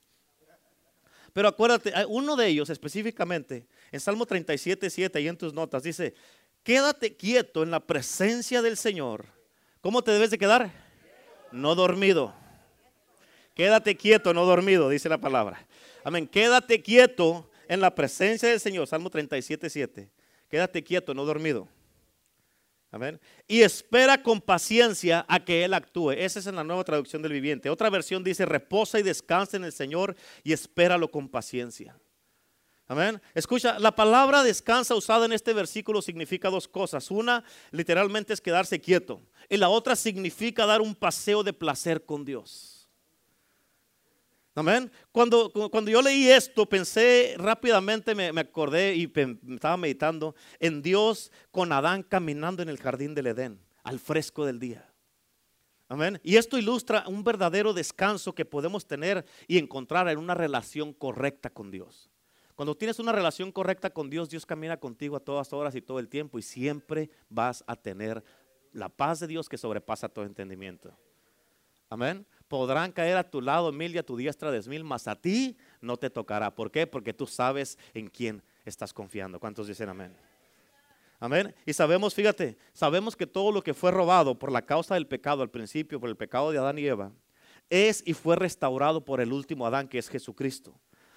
Pero acuérdate, uno de ellos específicamente, en Salmo 37, 7, ahí en tus notas, dice, quédate quieto en la presencia del Señor. ¿Cómo te debes de quedar? No dormido. Quédate quieto, no dormido, dice la palabra. Amén. Quédate quieto en la presencia del Señor. Salmo 37, 7. Quédate quieto, no dormido. Amén. Y espera con paciencia a que Él actúe. Esa es en la nueva traducción del viviente. Otra versión dice, reposa y descansa en el Señor y espéralo con paciencia. Amén. Escucha, la palabra descansa usada en este versículo significa dos cosas. Una, literalmente es quedarse quieto. Y la otra significa dar un paseo de placer con Dios. Amén. Cuando, cuando yo leí esto, pensé rápidamente, me, acordé y estaba meditando en Dios con Adán caminando en el jardín del Edén, al fresco del día. Amén. Y esto ilustra un verdadero descanso que podemos tener y encontrar en una relación correcta con Dios. Cuando tienes una relación correcta con Dios, Dios camina contigo a todas horas y todo el tiempo y siempre vas a tener la paz de Dios que sobrepasa todo entendimiento. Amén. Podrán caer a tu lado mil y a tu diestra diez mil, mas a ti no te tocará. ¿Por qué? Porque tú sabes en quién estás confiando. ¿Cuántos dicen amén? Amén. Y sabemos, fíjate, sabemos que todo lo que fue robado por la causa del pecado al principio, por el pecado de Adán y Eva, es y fue restaurado por el último Adán, que es Jesucristo.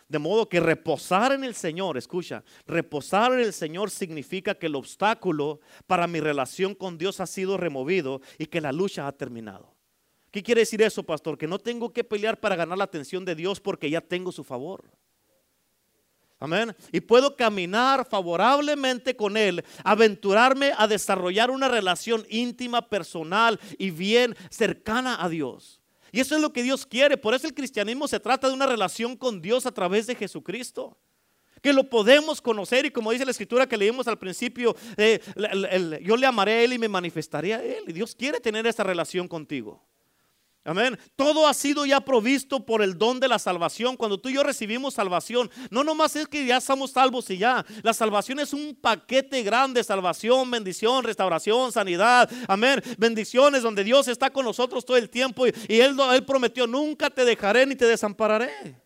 De modo que reposar en el Señor, escucha, reposar en el Señor significa que el obstáculo para mi relación con Dios ha sido removido y que la lucha ha terminado. ¿Qué quiere decir eso, pastor? Que no tengo que pelear para ganar la atención de Dios porque ya tengo su favor. Amén. Y puedo caminar favorablemente con Él, aventurarme a desarrollar una relación íntima, personal y bien cercana a Dios. Y eso es lo que Dios quiere. Por eso el cristianismo se trata de una relación con Dios a través de Jesucristo. Que lo podemos conocer y como dice la escritura que leímos al principio, eh, yo le amaré a Él y me manifestaré a Él. Y Dios quiere tener esa relación contigo. Amén. Todo ha sido ya provisto por el don de la salvación. Cuando tú y yo recibimos salvación, no nomás es que ya somos salvos y ya. La salvación es un paquete grande: salvación, bendición, restauración, sanidad. Amén. Bendiciones donde Dios está con nosotros todo el tiempo y, él, él prometió: Nunca te dejaré ni te desampararé.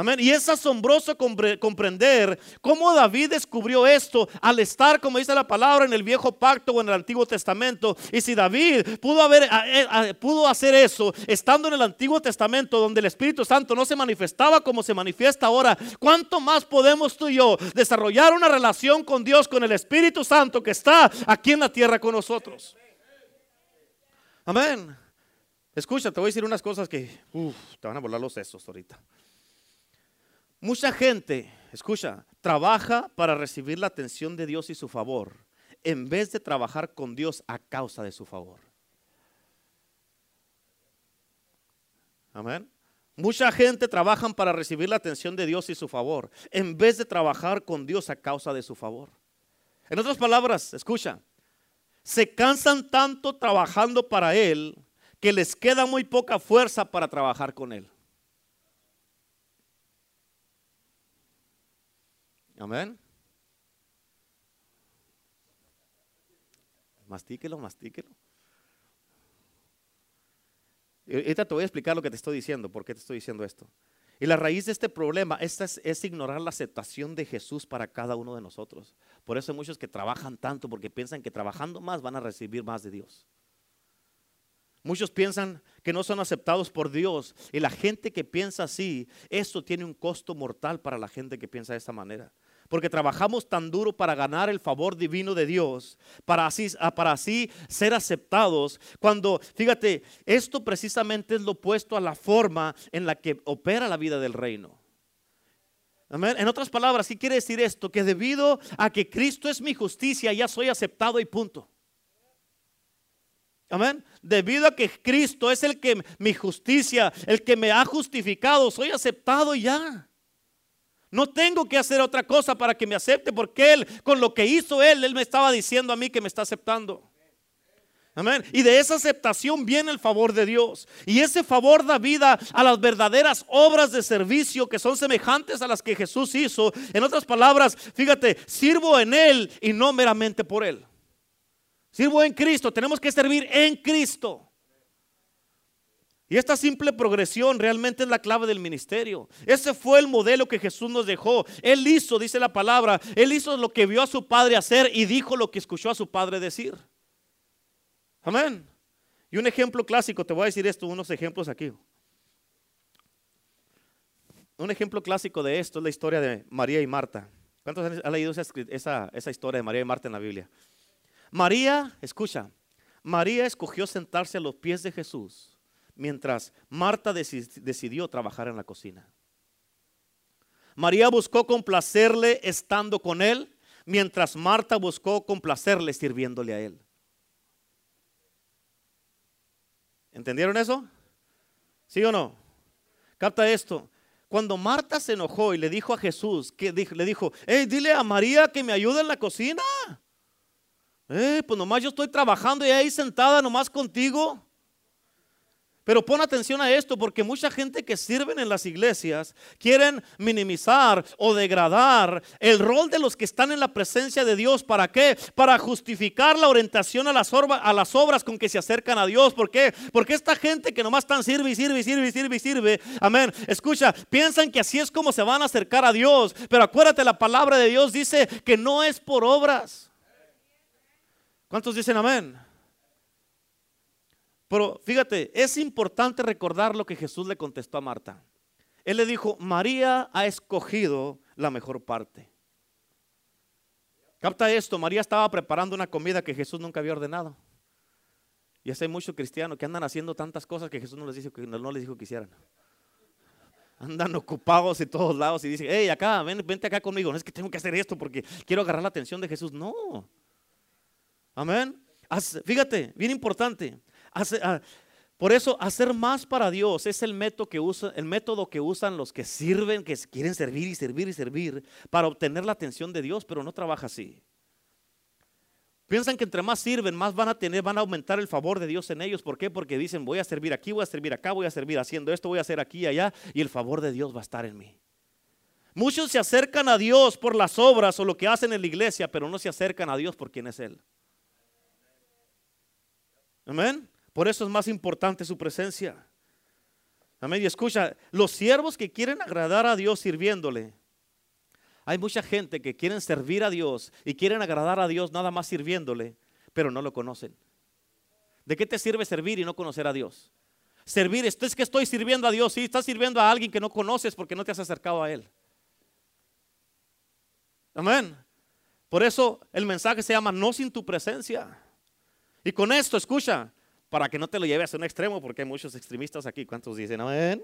Amén. Y es asombroso comprender cómo David descubrió esto al estar, como dice la palabra, en el viejo pacto o en el Antiguo Testamento. Y si David pudo, haber, pudo hacer eso estando en el Antiguo Testamento, donde el Espíritu Santo no se manifestaba como se manifiesta ahora, ¿cuánto más podemos tú y yo desarrollar una relación con Dios, con el Espíritu Santo que está aquí en la tierra con nosotros? Amén. Escucha, te voy a decir unas cosas que te van a volar los sesos ahorita. Mucha gente, escucha, trabaja para recibir la atención de Dios y su favor, en vez de trabajar con Dios a causa de su favor. Amén. Mucha gente trabaja para recibir la atención de Dios y su favor, en vez de trabajar con Dios a causa de su favor. En otras palabras, escucha, se cansan tanto trabajando para Él que les queda muy poca fuerza para trabajar con Él. Amén. Mastíquelo, mastíquelo. Ahorita te voy a explicar lo que te estoy diciendo, por qué te estoy diciendo esto. Y la raíz de este problema es, es, ignorar la aceptación de Jesús para cada uno de nosotros. Por eso hay muchos que trabajan tanto porque piensan que trabajando más van a recibir más de Dios. Muchos piensan que no son aceptados por Dios. Y la gente que piensa así, eso tiene un costo mortal para la gente que piensa de esta manera porque trabajamos tan duro para ganar el favor divino de Dios, para así, ah, para así ser aceptados, cuando, fíjate, esto precisamente es lo opuesto a la forma en la que opera la vida del reino. En otras palabras, ¿qué quiere decir esto? Que debido a que Cristo es mi justicia, ya soy aceptado y punto. Amén. Debido a que Cristo es el que mi justicia, el que me ha justificado, soy aceptado ya. No tengo que hacer otra cosa para que me acepte, porque Él, con lo que hizo Él, Él me estaba diciendo a mí que me está aceptando. Amén. Y de esa aceptación viene el favor de Dios. Y ese favor da vida a las verdaderas obras de servicio que son semejantes a las que Jesús hizo. En otras palabras, fíjate, sirvo en Él y no meramente por Él. Sirvo en Cristo. Tenemos que servir en Cristo. Y esta simple progresión realmente es la clave del ministerio. Ese fue el modelo que Jesús nos dejó. Él hizo, dice la palabra, él hizo lo que vio a su padre hacer y dijo lo que escuchó a su padre decir. Amén. Y un ejemplo clásico, te voy a decir esto, unos ejemplos aquí. Un ejemplo clásico de esto es la historia de María y Marta. ¿Cuántos han leído esa, esa historia de María y Marta en la Biblia? María, escucha, María escogió sentarse a los pies de Jesús mientras Marta decidió trabajar en la cocina. María buscó complacerle estando con él, mientras Marta buscó complacerle sirviéndole a él. ¿Entendieron eso? ¿Sí o no? Capta esto. Cuando Marta se enojó y le dijo a Jesús, que le dijo, hey, dile a María que me ayude en la cocina. Eh, pues nomás yo estoy trabajando y ahí sentada nomás contigo. Pero pon atención a esto porque mucha gente que sirven en las iglesias quieren minimizar o degradar el rol de los que están en la presencia de Dios. ¿Para qué? Para justificar la orientación a las, obras con que se acercan a Dios. ¿Por qué? Porque esta gente que nomás están sirve y sirve y sirve y sirve y sirve. Amén. Escucha, piensan que así es como se van a acercar a Dios. Pero acuérdate, la palabra de Dios dice que no es por obras. ¿Cuántos dicen amén? Pero fíjate, es importante recordar lo que Jesús le contestó a Marta. Él le dijo, María ha escogido la mejor parte. Capta esto, María estaba preparando una comida que Jesús nunca había ordenado. Y hay muchos cristianos que andan haciendo tantas cosas que Jesús no les, dijo, no les dijo que hicieran. Andan ocupados en todos lados y dicen, hey, acá, ven, vente acá conmigo. No es que tengo que hacer esto porque quiero agarrar la atención de Jesús. No. Amén. Fíjate, bien importante. Ah, por eso, hacer más para Dios es el método, que usa, el método que usan los que sirven, que quieren servir y servir y servir para obtener la atención de Dios, pero no trabaja así. Piensan que entre más sirven, más van a tener, van a aumentar el favor de Dios en ellos. ¿Por qué? Porque dicen, voy a servir aquí, voy a servir acá, voy a servir haciendo esto, voy a hacer aquí y allá, y el favor de Dios va a estar en mí. Muchos se acercan a Dios por las obras o lo que hacen en la iglesia, pero no se acercan a Dios por quien es Él. Amén. Por eso es más importante su presencia. Amén. Y escucha, los siervos que quieren agradar a Dios sirviéndole. Hay mucha gente que quieren servir a Dios y quieren agradar a Dios nada más sirviéndole, pero no lo conocen. ¿De qué te sirve servir y no conocer a Dios? Servir, esto es que estoy sirviendo a Dios, sí, estás sirviendo a alguien que no conoces porque no te has acercado a Él. Amén. Por eso el mensaje se llama no sin tu presencia. Y con esto, escucha, para que no te lo lleves a un extremo, porque hay muchos extremistas aquí. ¿Cuántos dicen amén?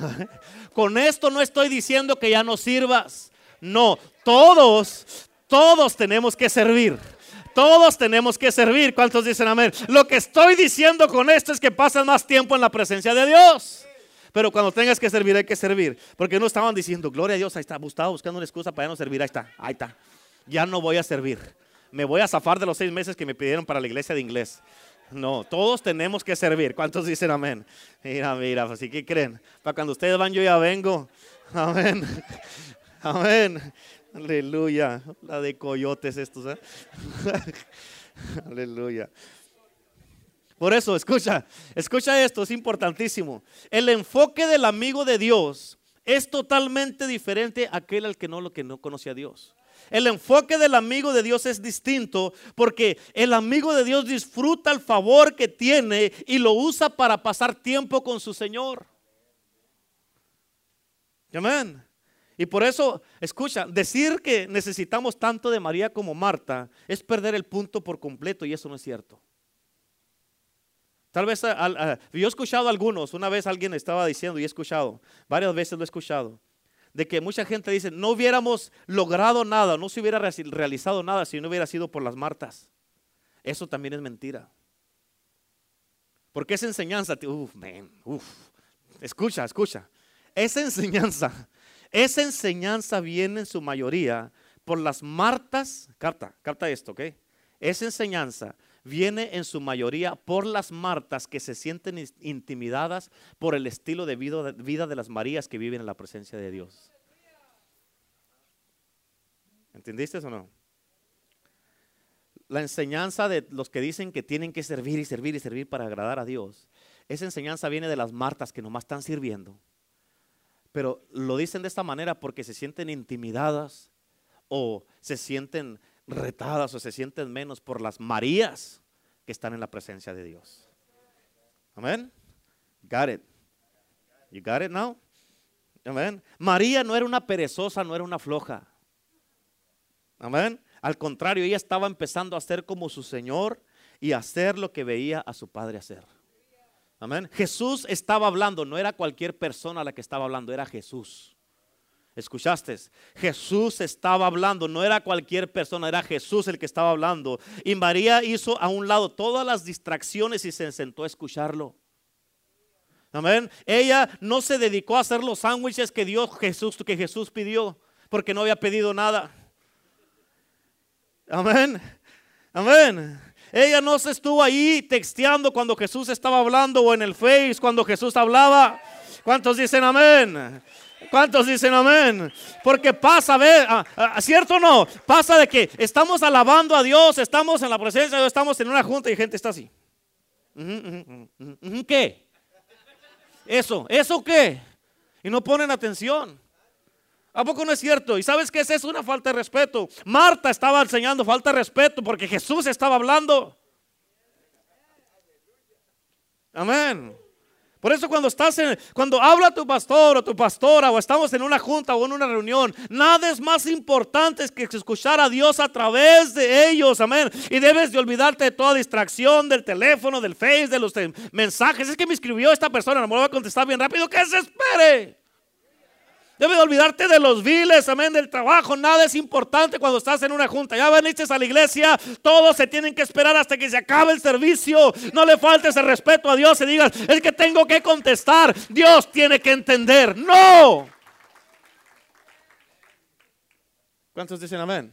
Con esto no estoy diciendo que ya no sirvas. No, todos, todos tenemos que servir. Todos tenemos que servir. ¿Cuántos dicen amén? Lo que estoy diciendo con esto es que pasas más tiempo en la presencia de Dios. Pero cuando tengas que servir, hay que servir. Porque no estaban diciendo, gloria a Dios, ahí está, estaba buscando una excusa para ya no servir, ahí está, ahí está. Ya no voy a servir. Me voy a zafar de los seis meses que me pidieron para la iglesia de inglés. No, todos tenemos que servir. ¿Cuántos dicen amén? Mira, mira, así pues, que creen. Para cuando ustedes van, yo ya vengo. Amén. Amén. Aleluya. La de coyotes estos. ¿eh? Aleluya. Por eso, escucha, escucha esto, es importantísimo. El enfoque del amigo de Dios es totalmente diferente a aquel al que no lo que no conoce a Dios. El enfoque del amigo de Dios es distinto porque el amigo de Dios disfruta el favor que tiene y lo usa para pasar tiempo con su Señor. Amén. Y por eso, escucha, decir que necesitamos tanto de María como Marta es perder el punto por completo y eso no es cierto. Tal vez yo he escuchado a algunos, una vez alguien estaba diciendo y he escuchado, varias veces lo he escuchado, de que mucha gente dice, no hubiéramos logrado nada, no se hubiera realizado nada si no hubiera sido por las Martas. Eso también es mentira. Porque esa enseñanza, uf, man, uf, escucha, escucha. Esa enseñanza, esa enseñanza viene en su mayoría por las Martas, capta, capta esto, ¿ok? Esa enseñanza viene en su mayoría por las Martas que se sienten intimidadas por el estilo de vida de las Marías que viven en la presencia de Dios. ¿Entendiste o no? La enseñanza de los que dicen que tienen que servir y servir y servir para agradar a Dios, esa enseñanza viene de las Martas que nomás están sirviendo. Pero lo dicen de esta manera porque se sienten intimidadas o se sienten retadas o se sienten menos por las Marías que están en la presencia de Dios. Amén. Got it. You got it now? Amén. María no era una perezosa, no era una floja. Amén. Al contrario, ella estaba empezando a ser como su Señor y hacer lo que veía a su padre hacer. Amén. Jesús estaba hablando, no era cualquier persona la que estaba hablando, era Jesús. ¿Escuchaste? Jesús estaba hablando, no era cualquier persona, era Jesús el que estaba hablando. Y María hizo a un lado todas las distracciones y se sentó a escucharlo. Amén. Ella no se dedicó a hacer los sándwiches que Dios Jesús que Jesús pidió, porque no había pedido nada. Amén. Amén. Ella no se estuvo ahí texteando cuando Jesús estaba hablando o en el Face cuando Jesús hablaba. ¿Cuántos dicen amén? ¿Cuántos dicen amén? Porque pasa, ¿ve? Ah, ah, ¿Cierto o no? Pasa de que estamos alabando a Dios, estamos en la presencia de Dios, estamos en una junta y gente está así. ¿Qué? Eso, ¿eso qué? Y no ponen atención. ¿A poco no es cierto? ¿Y sabes qué es eso? Una falta de respeto. Marta estaba enseñando falta de respeto porque Jesús estaba hablando. Amén. Por eso cuando estás en, cuando habla tu pastor o tu pastora o estamos en una junta o en una reunión, nada es más importante que escuchar a Dios a través de ellos, amén. Y debes de olvidarte de toda distracción del teléfono, del face, de los mensajes. Es que me escribió esta persona, no me voy a contestar bien rápido, que se espere. Debe de olvidarte de los viles, amén, del trabajo. Nada es importante cuando estás en una junta. Ya veniste a la iglesia, todos se tienen que esperar hasta que se acabe el servicio. No le faltes el respeto a Dios y digas, es que tengo que contestar. Dios tiene que entender. No. ¿Cuántos dicen amén?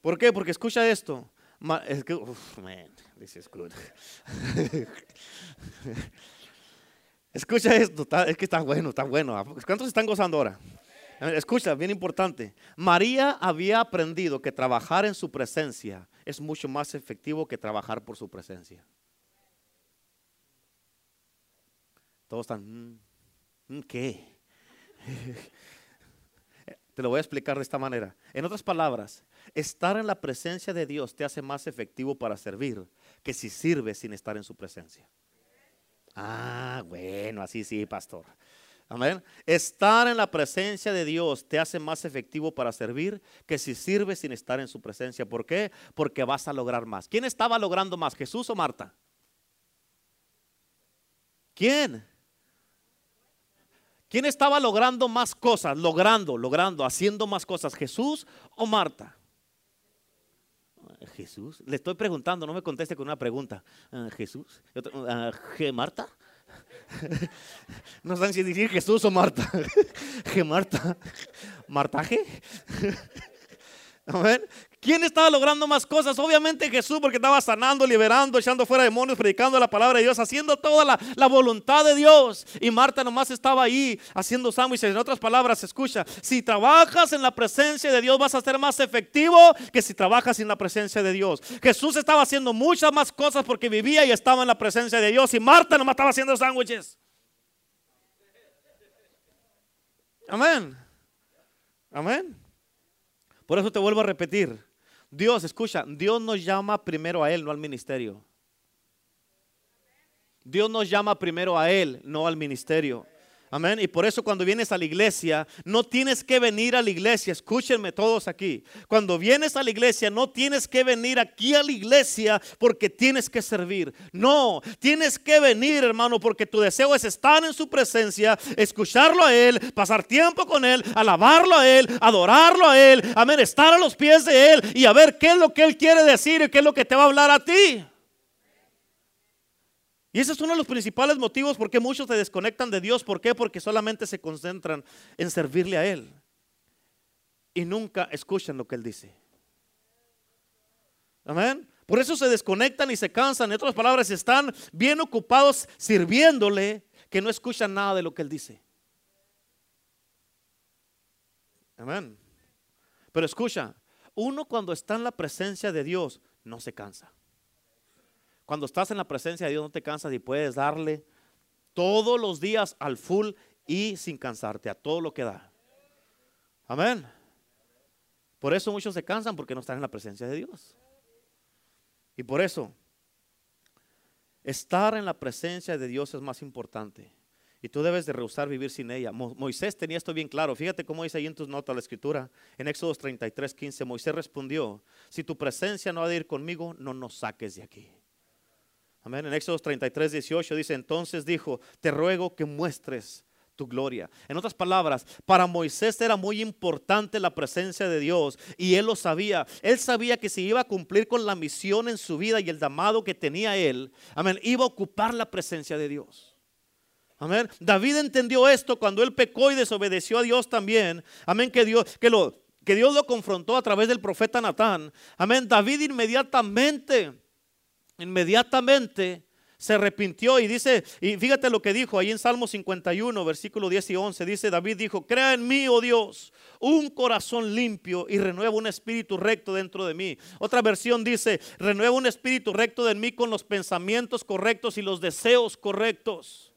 ¿Por qué? Porque escucha esto. Es que, good. Escucha esto, es que está bueno, está bueno. ¿Cuántos están gozando ahora? Escucha, bien importante. María había aprendido que trabajar en su presencia es mucho más efectivo que trabajar por su presencia. Todos están, mm, mm, ¿qué? Te lo voy a explicar de esta manera. En otras palabras, estar en la presencia de Dios te hace más efectivo para servir que si sirves sin estar en su presencia. Ah, bueno, así sí, pastor. Amén. Estar en la presencia de Dios te hace más efectivo para servir que si sirves sin estar en su presencia. ¿Por qué? Porque vas a lograr más. ¿Quién estaba logrando más, Jesús o Marta? ¿Quién? ¿Quién estaba logrando más cosas? Logrando, logrando, haciendo más cosas, Jesús o Marta? Jesús. Le estoy preguntando, no me conteste con una pregunta. Ah, Jesús. Ah, ¿Marta? no saben si decir Jesús o Marta. ¿Qué Marta? ¿Martaje? Amén. ¿Quién estaba logrando más cosas? Obviamente Jesús, porque estaba sanando, liberando, echando fuera demonios, predicando la palabra de Dios, haciendo toda la, voluntad de Dios. Y Marta nomás estaba ahí haciendo sándwiches. En otras palabras, escucha, si trabajas en la presencia de Dios vas a ser más efectivo que si trabajas en la presencia de Dios. Jesús estaba haciendo muchas más cosas porque vivía y estaba en la presencia de Dios. Y Marta nomás estaba haciendo sándwiches. Amén. Amén. Por eso te vuelvo a repetir. Dios, escucha, Dios nos llama primero a Él, no al ministerio. Dios nos llama primero a Él, no al ministerio. Amén. Y por eso cuando vienes a la iglesia, no tienes que venir a la iglesia. Escúchenme todos aquí. Cuando vienes a la iglesia, no tienes que venir aquí a la iglesia porque tienes que servir. No, tienes que venir, hermano, porque tu deseo es estar en su presencia, escucharlo a Él, pasar tiempo con Él, alabarlo a Él, adorarlo a Él. Amén. Estar a los pies de Él y a ver qué es lo que Él quiere decir y qué es lo que te va a hablar a ti. Y ese es uno de los principales motivos por qué muchos se desconectan de Dios. ¿Por qué? Porque solamente se concentran en servirle a Él. Y nunca escuchan lo que Él dice. Amén. Por eso se desconectan y se cansan. En otras palabras, están bien ocupados sirviéndole que no escuchan nada de lo que Él dice. Amén. Pero escucha, uno cuando está en la presencia de Dios no se cansa. Cuando estás en la presencia de Dios no te cansas y puedes darle todos los días al full y sin cansarte, a todo lo que da. Amén. Por eso muchos se cansan porque no están en la presencia de Dios. Y por eso, estar en la presencia de Dios es más importante. Y tú debes de rehusar vivir sin ella. Moisés tenía esto bien claro. Fíjate cómo dice ahí en tus notas la escritura. En Éxodo 33, 15, Moisés respondió, si tu presencia no ha de ir conmigo, no nos saques de aquí. Amén. En Éxodo 33, 18 dice, entonces dijo, te ruego que muestres tu gloria. En otras palabras, para Moisés era muy importante la presencia de Dios y él lo sabía. Él sabía que si iba a cumplir con la misión en su vida y el llamado que tenía él, amén, iba a ocupar la presencia de Dios. Amén. David entendió esto cuando él pecó y desobedeció a Dios también. Amén, que Dios que lo que Dios lo confrontó a través del profeta Natán. Amén. David inmediatamente inmediatamente se arrepintió y dice, y fíjate lo que dijo ahí en Salmo 51, versículo 10 y 11, dice David dijo, crea en mí, oh Dios, un corazón limpio y renueva un espíritu recto dentro de mí. Otra versión dice, renueva un espíritu recto de mí con los pensamientos correctos y los deseos correctos.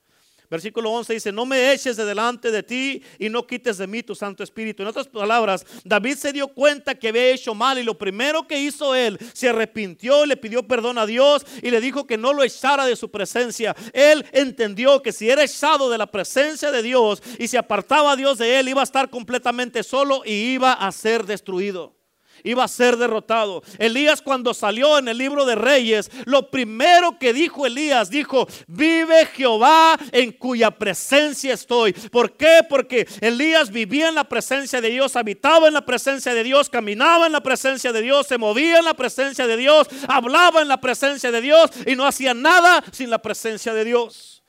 Versículo 11 dice, no me eches de delante de ti y no quites de mí tu Santo Espíritu. En otras palabras, David se dio cuenta que había hecho mal y lo primero que hizo él, se arrepintió, le pidió perdón a Dios y le dijo que no lo echara de su presencia. Él entendió que si era echado de la presencia de Dios y se apartaba a Dios de él, iba a estar completamente solo y iba a ser destruido iba a ser derrotado. Elías cuando salió en el libro de Reyes, lo primero que dijo Elías, dijo, vive Jehová en cuya presencia estoy. ¿Por qué? Porque Elías vivía en la presencia de Dios, habitaba en la presencia de Dios, caminaba en la presencia de Dios, se movía en la presencia de Dios, hablaba en la presencia de Dios y no hacía nada sin la presencia de Dios.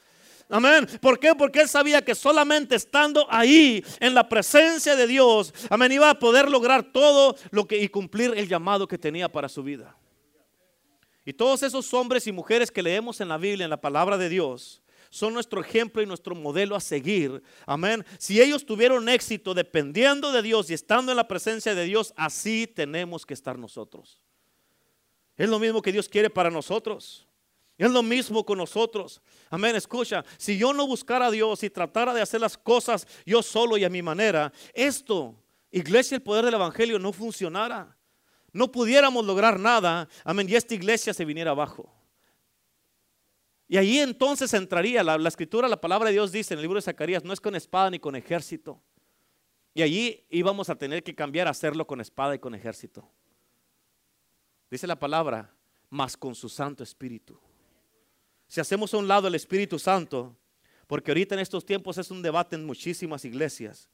Amén. ¿Por qué? Porque él sabía que solamente estando ahí en la presencia de Dios, amén, iba a poder lograr todo lo que y cumplir el llamado que tenía para su vida. Y todos esos hombres y mujeres que leemos en la Biblia, en la palabra de Dios, son nuestro ejemplo y nuestro modelo a seguir. Amén. Si ellos tuvieron éxito dependiendo de Dios y estando en la presencia de Dios, así tenemos que estar nosotros. Es lo mismo que Dios quiere para nosotros. Es lo mismo con nosotros. Amén. Escucha, si yo no buscara a Dios y tratara de hacer las cosas yo solo y a mi manera, esto, iglesia, el poder del Evangelio no funcionara. No pudiéramos lograr nada. Amén. Y esta iglesia se viniera abajo. Y ahí entonces entraría la, la, escritura, la palabra de Dios dice en el libro de Zacarías, no es con espada ni con ejército. Y allí íbamos a tener que cambiar a hacerlo con espada y con ejército. Dice la palabra, más con su Santo Espíritu si hacemos a un lado el Espíritu Santo, porque ahorita en estos tiempos es un debate en muchísimas iglesias,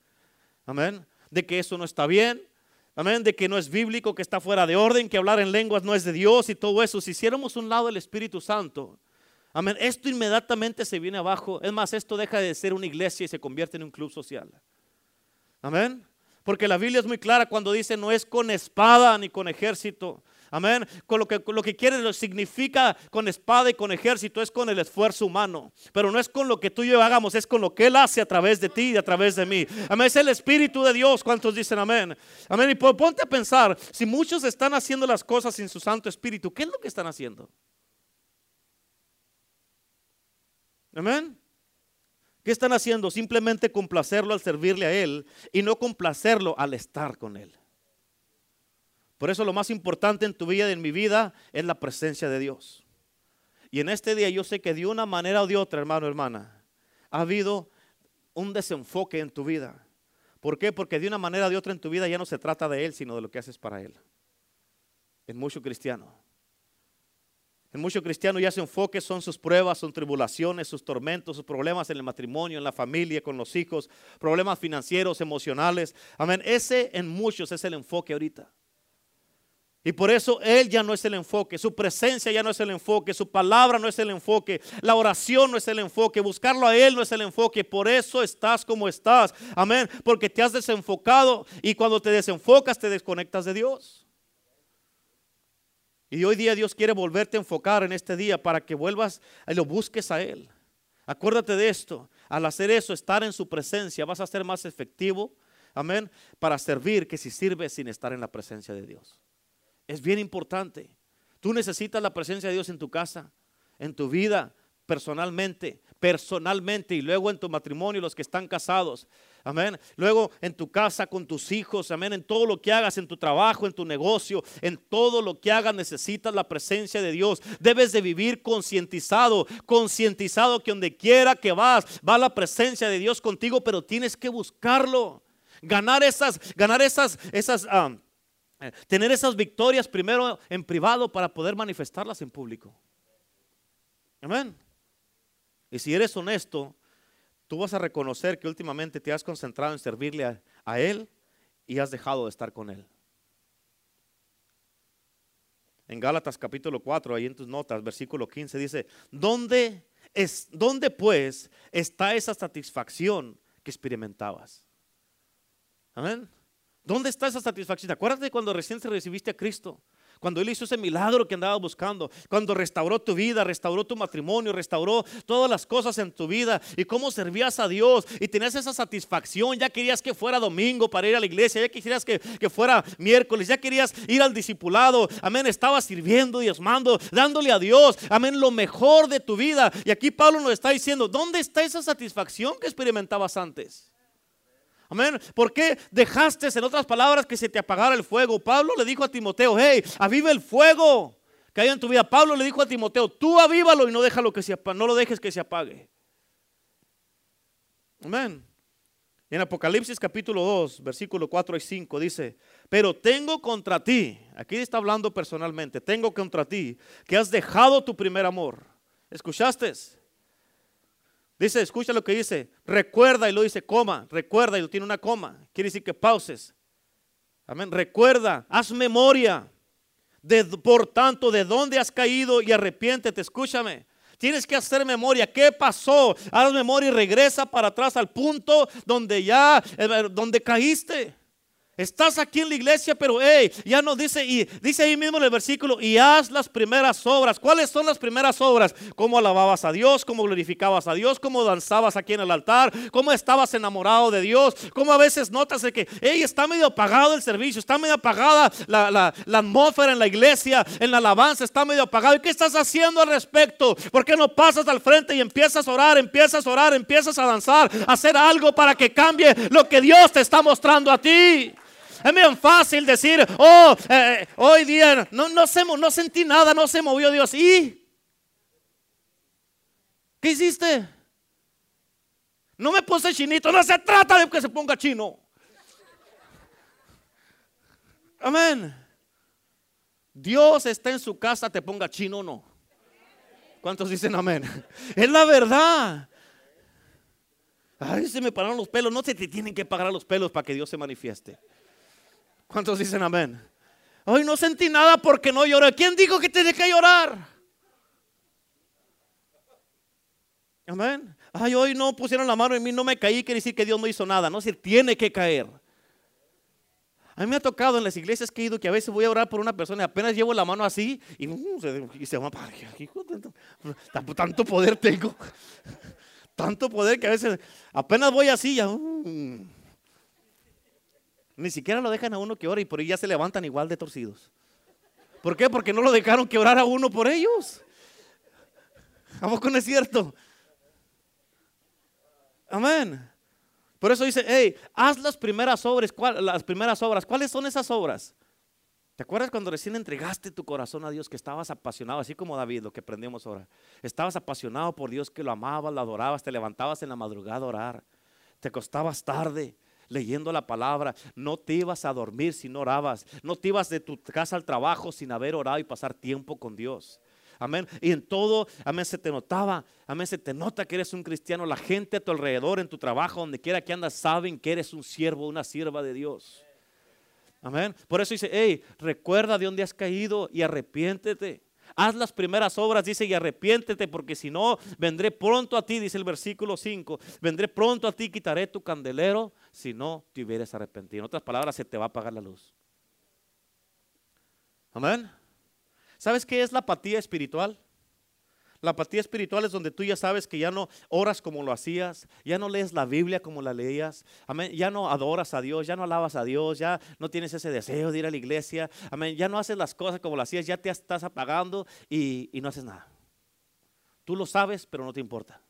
amén, de que eso no está bien, amén, de que no es bíblico, que está fuera de orden, que hablar en lenguas no es de Dios y todo eso. Si hiciéramos un lado el Espíritu Santo, amén, esto inmediatamente se viene abajo. Es más, esto deja de ser una iglesia y se convierte en un club social. Amén. Porque la Biblia es muy clara cuando dice no es con espada ni con ejército, Amén. Con lo que, lo que quiere, significa con espada y con ejército, es con el esfuerzo humano. Pero no es con lo que tú y yo hagamos, es con lo que Él hace a través de ti y a través de mí. Amén. Es el Espíritu de Dios. ¿Cuántos dicen amén? Amén. Y ponte a pensar, si muchos están haciendo las cosas sin su Santo Espíritu, ¿qué es lo que están haciendo? Amén. ¿Qué están haciendo? Simplemente complacerlo al servirle a Él y no complacerlo al estar con Él. Por eso lo más importante en tu vida y en mi vida es la presencia de Dios. Y en este día yo sé que de una manera o de otra, hermano, hermana, ha habido un desenfoque en tu vida. ¿Por qué? Porque de una manera o de otra en tu vida ya no se trata de Él, sino de lo que haces para Él. En mucho cristiano. En mucho cristiano ya su enfoque son sus pruebas, sus tribulaciones, sus tormentos, sus problemas en el matrimonio, en la familia, con los hijos, problemas financieros, emocionales. Amén. Ese en muchos es el enfoque ahorita. Y por eso Él ya no es el enfoque, su presencia ya no es el enfoque, su palabra no es el enfoque, la oración no es el enfoque, buscarlo a Él no es el enfoque. Por eso estás como estás. Amén. Porque te has desenfocado y cuando te desenfocas te desconectas de Dios. Y hoy día Dios quiere volverte a enfocar en este día para que vuelvas y lo busques a Él. Acuérdate de esto. Al hacer eso, estar en su presencia, vas a ser más efectivo. Amén. Para servir que si sirves sin estar en la presencia de Dios. Es bien importante. Tú necesitas la presencia de Dios en tu casa, en tu vida, personalmente, personalmente y luego en tu matrimonio, los que están casados. Amén. Luego en tu casa, con tus hijos, amén. En todo lo que hagas, en tu trabajo, en tu negocio, en todo lo que hagas necesitas la presencia de Dios. Debes de vivir concientizado, concientizado que donde quiera que vas, va la presencia de Dios contigo, pero tienes que buscarlo. Ganar esas, ganar esas, esas, ah, tener esas victorias primero en privado para poder manifestarlas en público. Amén. Y si eres honesto, tú vas a reconocer que últimamente te has concentrado en servirle a, Él y has dejado de estar con Él. En Gálatas capítulo 4, ahí en tus notas, versículo 15 dice, ¿dónde, es, ¿dónde pues está esa satisfacción que experimentabas? Amén. ¿Dónde está esa satisfacción? Acuérdate cuando recién recibiste a Cristo cuando Él hizo ese milagro que andaba buscando, cuando restauró tu vida, restauró tu matrimonio, restauró todas las cosas en tu vida y cómo servías a Dios y tenías esa satisfacción, ya querías que fuera domingo para ir a la iglesia, ya querías que, que fuera miércoles, ya querías ir al discipulado, amén, estabas sirviendo, diezmando, dándole a Dios, amén, lo mejor de tu vida. Y aquí Pablo nos está diciendo, ¿dónde está esa satisfacción que experimentabas antes? Amén. ¿Por qué dejaste, en otras palabras, que se te apagara el fuego? Pablo le dijo a Timoteo, hey, aviva el fuego que hay en tu vida. Pablo le dijo a Timoteo, tú avívalo y no, no lo dejes que se apague. Amén. En Apocalipsis capítulo 2, versículo 4 y 5 dice, pero tengo contra ti, aquí está hablando personalmente, tengo contra ti que has dejado tu primer amor. ¿Escuchaste? Dice, escucha lo que dice, recuerda y lo dice coma, recuerda y lo tiene una coma. Quiere decir que pauses. Amén. Recuerda, haz memoria. De, por tanto, de dónde has caído y arrepiéntete. Escúchame. Tienes que hacer memoria. ¿Qué pasó? Haz memoria y regresa para atrás al punto donde ya, eh, donde caíste. Estás aquí en la iglesia, pero hey, ya nos dice, y dice ahí mismo en el versículo, y haz las primeras obras. ¿Cuáles son las primeras obras? ¿Cómo alababas a Dios? ¿Cómo glorificabas a Dios? ¿Cómo danzabas aquí en el altar? ¿Cómo estabas enamorado de Dios? ¿Cómo a veces notas que, hey, está medio apagado el servicio, está medio apagada la, la atmósfera en la iglesia, en la alabanza, está medio apagado? ¿Y qué estás haciendo al respecto? ¿Por qué no pasas al frente y empiezas a orar, empiezas a orar, empiezas a danzar, a hacer algo para que cambie lo que Dios te está mostrando a ti? Es bien fácil decir, oh, eh, hoy día no, no, no sentí nada, no se movió Dios. ¿Y qué hiciste? No me puse chinito, no se trata de que se ponga chino. Amén. Dios está en su casa, te ponga chino o no. ¿Cuántos dicen amén? Es la verdad. Ay, se me pararon los pelos. No se te tienen que parar los pelos para que Dios se manifieste. ¿Cuántos dicen amén? Hoy no sentí nada porque no lloré. ¿Quién dijo que tiene que llorar? Amén. Ay, hoy no pusieron la mano en mí, no me caí, quiere decir que Dios no hizo nada. No, si tiene que caer. A mí me ha tocado en las iglesias que he ido que a veces voy a orar por una persona y apenas llevo la mano así y, uh, se, va para tanto poder tengo. Tanto poder que a veces apenas voy así ya. Uh, ni siquiera lo dejan a uno que ore y por ahí ya se levantan igual de torcidos. ¿Por qué? Porque no lo dejaron que orara uno por ellos. ¿A poco no es cierto? Amén. Por eso dice, hey, haz las primeras obras. las primeras obras. ¿Cuáles son esas obras? ¿Te acuerdas cuando recién entregaste tu corazón a Dios que estabas apasionado, así como David, lo que aprendimos ahora? Estabas apasionado por Dios, que lo amabas, lo adorabas, te levantabas en la madrugada a orar, te acostabas tarde, leyendo la palabra. No te ibas a dormir si no orabas. No te ibas de tu casa al trabajo sin haber orado y pasar tiempo con Dios. Amén. Y en todo, amén, se te notaba, amén, se te nota que eres un cristiano. La gente a tu alrededor, en tu trabajo, donde quiera que andas, saben que eres un siervo, una sierva de Dios. Amén. Por eso dice, hey, recuerda de dónde has caído y arrepiéntete. Haz las primeras obras, dice, y arrepiéntete, porque si no, vendré pronto a ti, dice el versículo 5, vendré pronto a ti, quitaré tu candelero, si no te hubieras arrepentido. En otras palabras, se te va a apagar la luz. Amén. ¿Sabes qué es la apatía espiritual? La apatía espiritual es donde tú ya sabes que ya no oras como lo hacías, ya no lees la Biblia como la leías, amén, ya no adoras a Dios, ya no alabas a Dios, ya no tienes ese deseo de ir a la iglesia, amén, ya no haces las cosas como lo hacías, ya te estás apagando y, y no haces nada. Tú lo sabes, pero no te importa.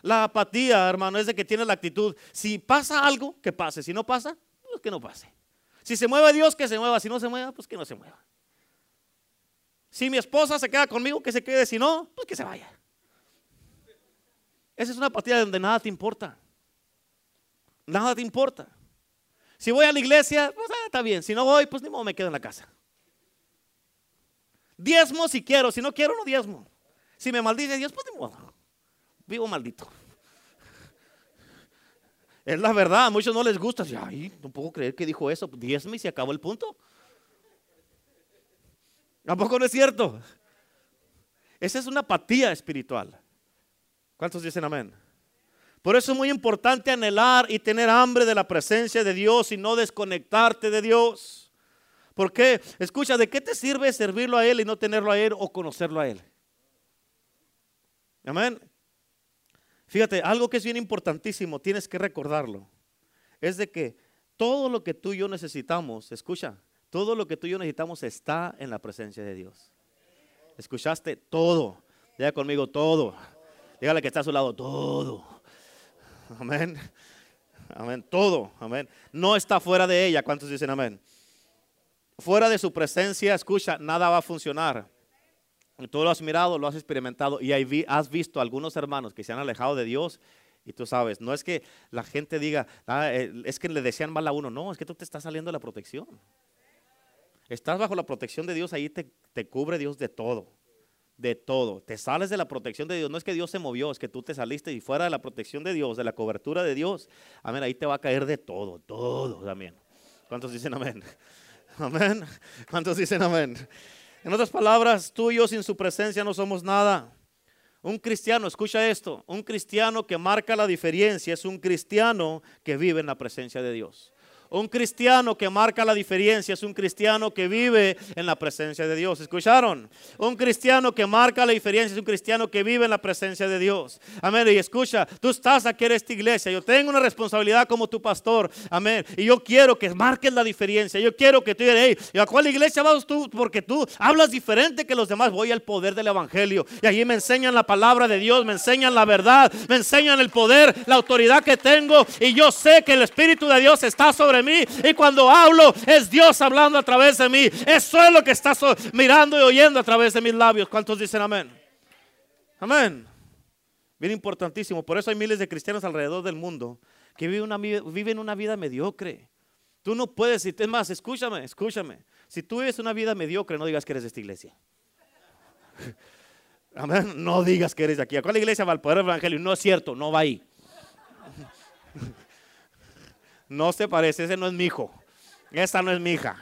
La apatía, hermano, es de que tiene la actitud, si pasa algo, que pase, si no pasa, pues que no pase. Si se mueve Dios, que se mueva, si no se mueva, pues que no se mueva. Si mi esposa se queda conmigo, que se quede, si no, pues que se vaya. Esa es una apatía donde nada te importa. Nada te importa. Si voy a la iglesia, pues ah, está bien. Si no voy, pues ni modo me quedo en la casa. Diezmo si quiero, si no quiero, no diezmo. Si me maldice Dios, pues ni modo. Vivo maldito. Es la verdad, a muchos no les gusta. Ay, no puedo creer que dijo eso. Diezme y se acabó el punto. Tampoco no es cierto? Esa es una apatía espiritual. ¿Cuántos dicen amén? Por eso es muy importante anhelar y tener hambre de la presencia de Dios y no desconectarte de Dios. ¿Por qué? Escucha, ¿de qué te sirve servirlo a Él y no tenerlo a Él o conocerlo a Él? Amén. Fíjate, algo que es bien importantísimo, tienes que recordarlo, es de que todo lo que tú y yo necesitamos, escucha, todo lo que tú y yo necesitamos está en la presencia de Dios. ¿Escuchaste? Todo. Diga conmigo, todo. Dígale que está a su lado, todo. Amén. Amén. Todo. Amén. No está fuera de ella. ¿Cuántos dicen amén? Fuera de su presencia, escucha, nada va a funcionar. Tú lo has mirado, lo has experimentado y has visto algunos hermanos que se han alejado de Dios y tú sabes, no es que la gente diga, ah, eh, es que le desean mal a uno, no, es que tú te estás saliendo de la protección. Estás bajo la protección de Dios, ahí te, te cubre Dios de todo de todo. Te sales de la protección de Dios. No es que Dios se movió, es que tú te saliste y fuera de la protección de Dios, de la cobertura de Dios. Amén. Ahí te va a caer de todo, todo. Amén. ¿Cuántos dicen amén? Amén. ¿Cuántos dicen amén? En otras palabras, tú y yo sin su presencia no somos nada. Un cristiano, escucha esto, un cristiano que marca la diferencia es un cristiano que vive en la presencia de Dios. Un cristiano que marca la diferencia es un cristiano que vive en la presencia de Dios. ¿Escucharon? Un cristiano que marca la diferencia es un cristiano que vive en la presencia de Dios. Amén. Y escucha, tú estás aquí en esta iglesia. Yo tengo una responsabilidad como tu pastor. Amén. Y yo quiero que marques la diferencia. Yo quiero que tú digas, hey, ¿y a cuál iglesia vas tú? Porque tú hablas diferente que los demás. Voy al poder del evangelio. Y allí me enseñan la palabra de Dios, me enseñan la verdad, me enseñan el poder, la autoridad que tengo. Y yo sé que el Espíritu de Dios está sobre mí. Y cuando hablo es Dios hablando a través de mí. Eso es lo que estás mirando y oyendo a través de mis labios. ¿Cuántos dicen amén? Amén. Bien importantísimo. Por eso hay miles de cristianos alrededor del mundo que viven una, viven una vida mediocre. Tú no puedes, es más, escúchame, escúchame. Si tú vives una vida mediocre, no digas que eres de esta iglesia. Amén. No digas que eres de aquí. ¿A cuál iglesia va el poder del evangelio? No es cierto, no va ahí. No se parece, ese no es mi hijo. Esa no es mi hija.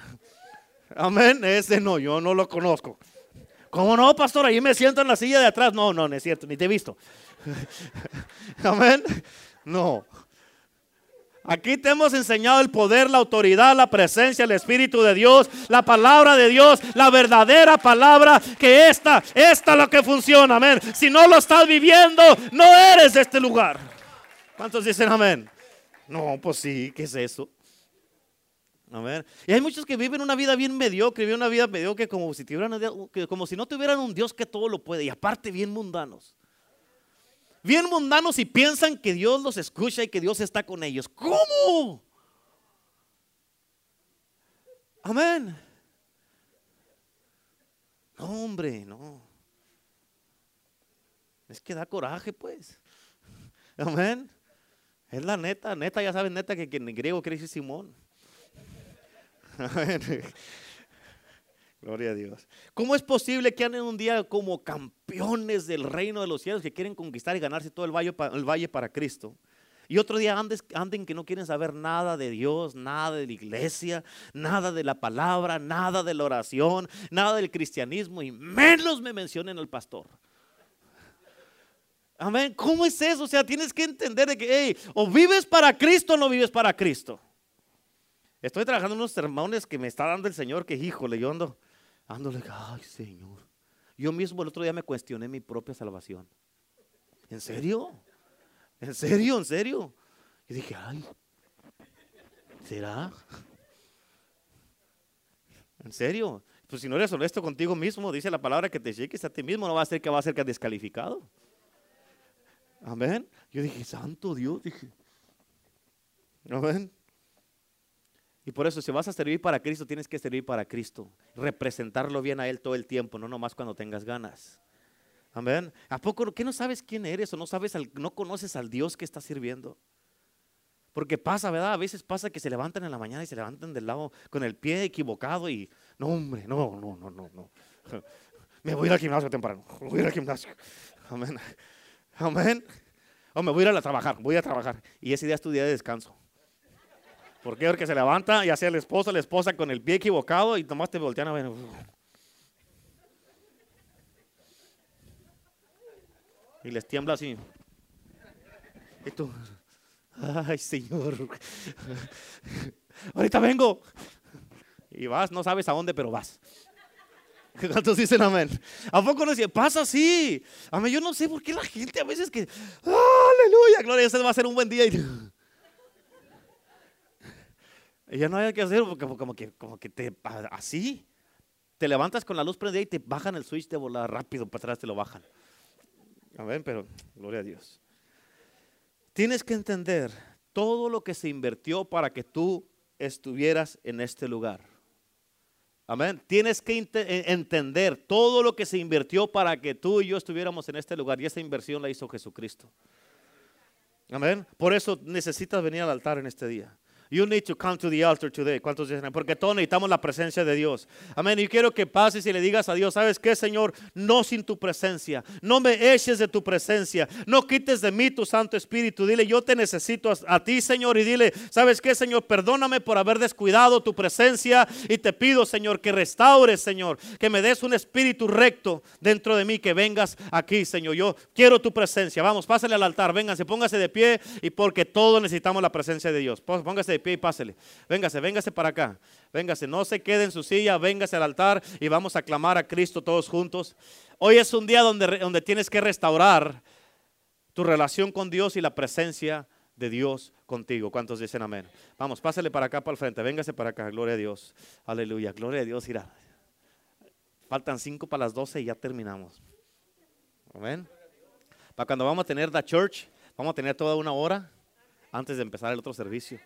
Amén, ese no, yo no lo conozco. ¿Cómo no, pastor? Ahí me siento en la silla de atrás. No, no, no es cierto, ni te he visto. Amén. No. Aquí te hemos enseñado el poder, la autoridad, la presencia, el Espíritu de Dios, la palabra de Dios, la verdadera palabra, que esta, esta es lo que funciona, amén. Si no lo estás viviendo, no eres de este lugar. ¿Cuántos dicen amén? No, pues sí, ¿qué es eso? A ver. Y hay muchos que viven una vida bien mediocre, viven una vida mediocre como si, tuvieran, como si no tuvieran un Dios que todo lo puede. Y aparte bien mundanos. Bien mundanos y piensan que Dios los escucha y que Dios está con ellos. ¿Cómo? Amén. No, hombre, no. Es que da coraje, pues. Amén. Es la neta, neta, ya saben, neta, que, en griego quiere decir Simón. Gloria a Dios. ¿Cómo es posible que anden un día como campeones del reino de los cielos que quieren conquistar y ganarse todo el valle, el valle para Cristo? Y otro día anden que no quieren saber nada de Dios, nada de la iglesia, nada de la palabra, nada de la oración, nada del cristianismo y menos me mencionen al pastor. Amén. ¿Cómo es eso? O sea, tienes que entender de que, hey, o vives para Cristo o no vives para Cristo. Estoy trabajando en unos sermones que me está dando el Señor, que híjole, yo ando, ándole, ay Señor. Yo mismo el otro día me cuestioné mi propia salvación. ¿En serio? ¿En serio? ¿En serio? Y dije, ay, ¿será? ¿En serio? Pues si no eres honesto contigo mismo, dice la palabra que te llegues a ti mismo, no va a ser que va a ser que descalificado. Amén. Yo dije, santo Dios, dije. Amén. Y por eso, si vas a servir para Cristo, tienes que servir para Cristo. Representarlo bien a Él todo el tiempo, no nomás cuando tengas ganas. Amén. ¿A poco que no sabes quién eres o no sabes, no conoces al Dios que estás sirviendo? Porque pasa, ¿verdad? A veces pasa que se levantan en la mañana y se levantan del lado con el pie equivocado y no, hombre, no, no, no, no, no. Me voy al gimnasio temprano. Me voy a al gimnasio. Amén. Amén. O me voy a ir a trabajar, voy a trabajar. Y ese día es tu día de descanso. ¿Por qué? Porque se levanta y hace el esposo, la esposa con el pie equivocado y nomás te a ver. Y les tiembla así. Y tú, ay Señor, ahorita vengo. Y vas, no sabes a dónde, pero vas. ¿Cuántos dicen amén? ¿A poco no dice? Pasa así. Amén. Yo no sé por qué la gente a veces que, aleluya, gloria, ese va a ser un buen día. Y, ya no hay que hacer porque como que, como que te, así. Te levantas con la luz prendida y te bajan el switch de volar rápido para atrás, te lo bajan. Amén, pero gloria a Dios. Tienes que entender todo lo que se invirtió para que tú estuvieras en este lugar. Amén. Tienes que eh, entender todo lo que se invirtió para que tú y yo estuviéramos en este lugar. Y esa inversión la hizo Jesucristo. Amén. Por eso necesitas venir al altar en este día. You need to come to the altar today. ¿Cuántos dicen? Porque todos necesitamos la presencia de Dios. Amén. Y quiero que pases y le digas a Dios, ¿sabes qué, Señor? No sin tu presencia. No me eches de tu presencia. No quites de mí tu Santo Espíritu. Dile, yo te necesito a, ti, Señor. Y dile, ¿sabes qué, Señor? Perdóname por haber descuidado tu presencia. Y te pido, Señor, que restaures, Señor. Que me des un espíritu recto dentro de mí. Que vengas aquí, Señor. Yo quiero tu presencia. Vamos, pásale al altar. Vénganse, póngase de pie. Y porque todos necesitamos la presencia de Dios. Póngase de pie y pásele. Véngase, véngase para acá. Véngase, no se quede en su silla, véngase al altar y vamos a clamar a Cristo todos juntos. Hoy es un día donde, donde tienes que restaurar tu relación con Dios y la presencia de Dios contigo. ¿Cuántos dicen amén? Vamos, pásale para acá, para el frente. Véngase para acá. Gloria a Dios. Aleluya. Gloria a Dios. Irá. Faltan cinco para las doce y ya terminamos. Amén. Para cuando vamos a tener la church, vamos a tener toda una hora antes de empezar el otro servicio.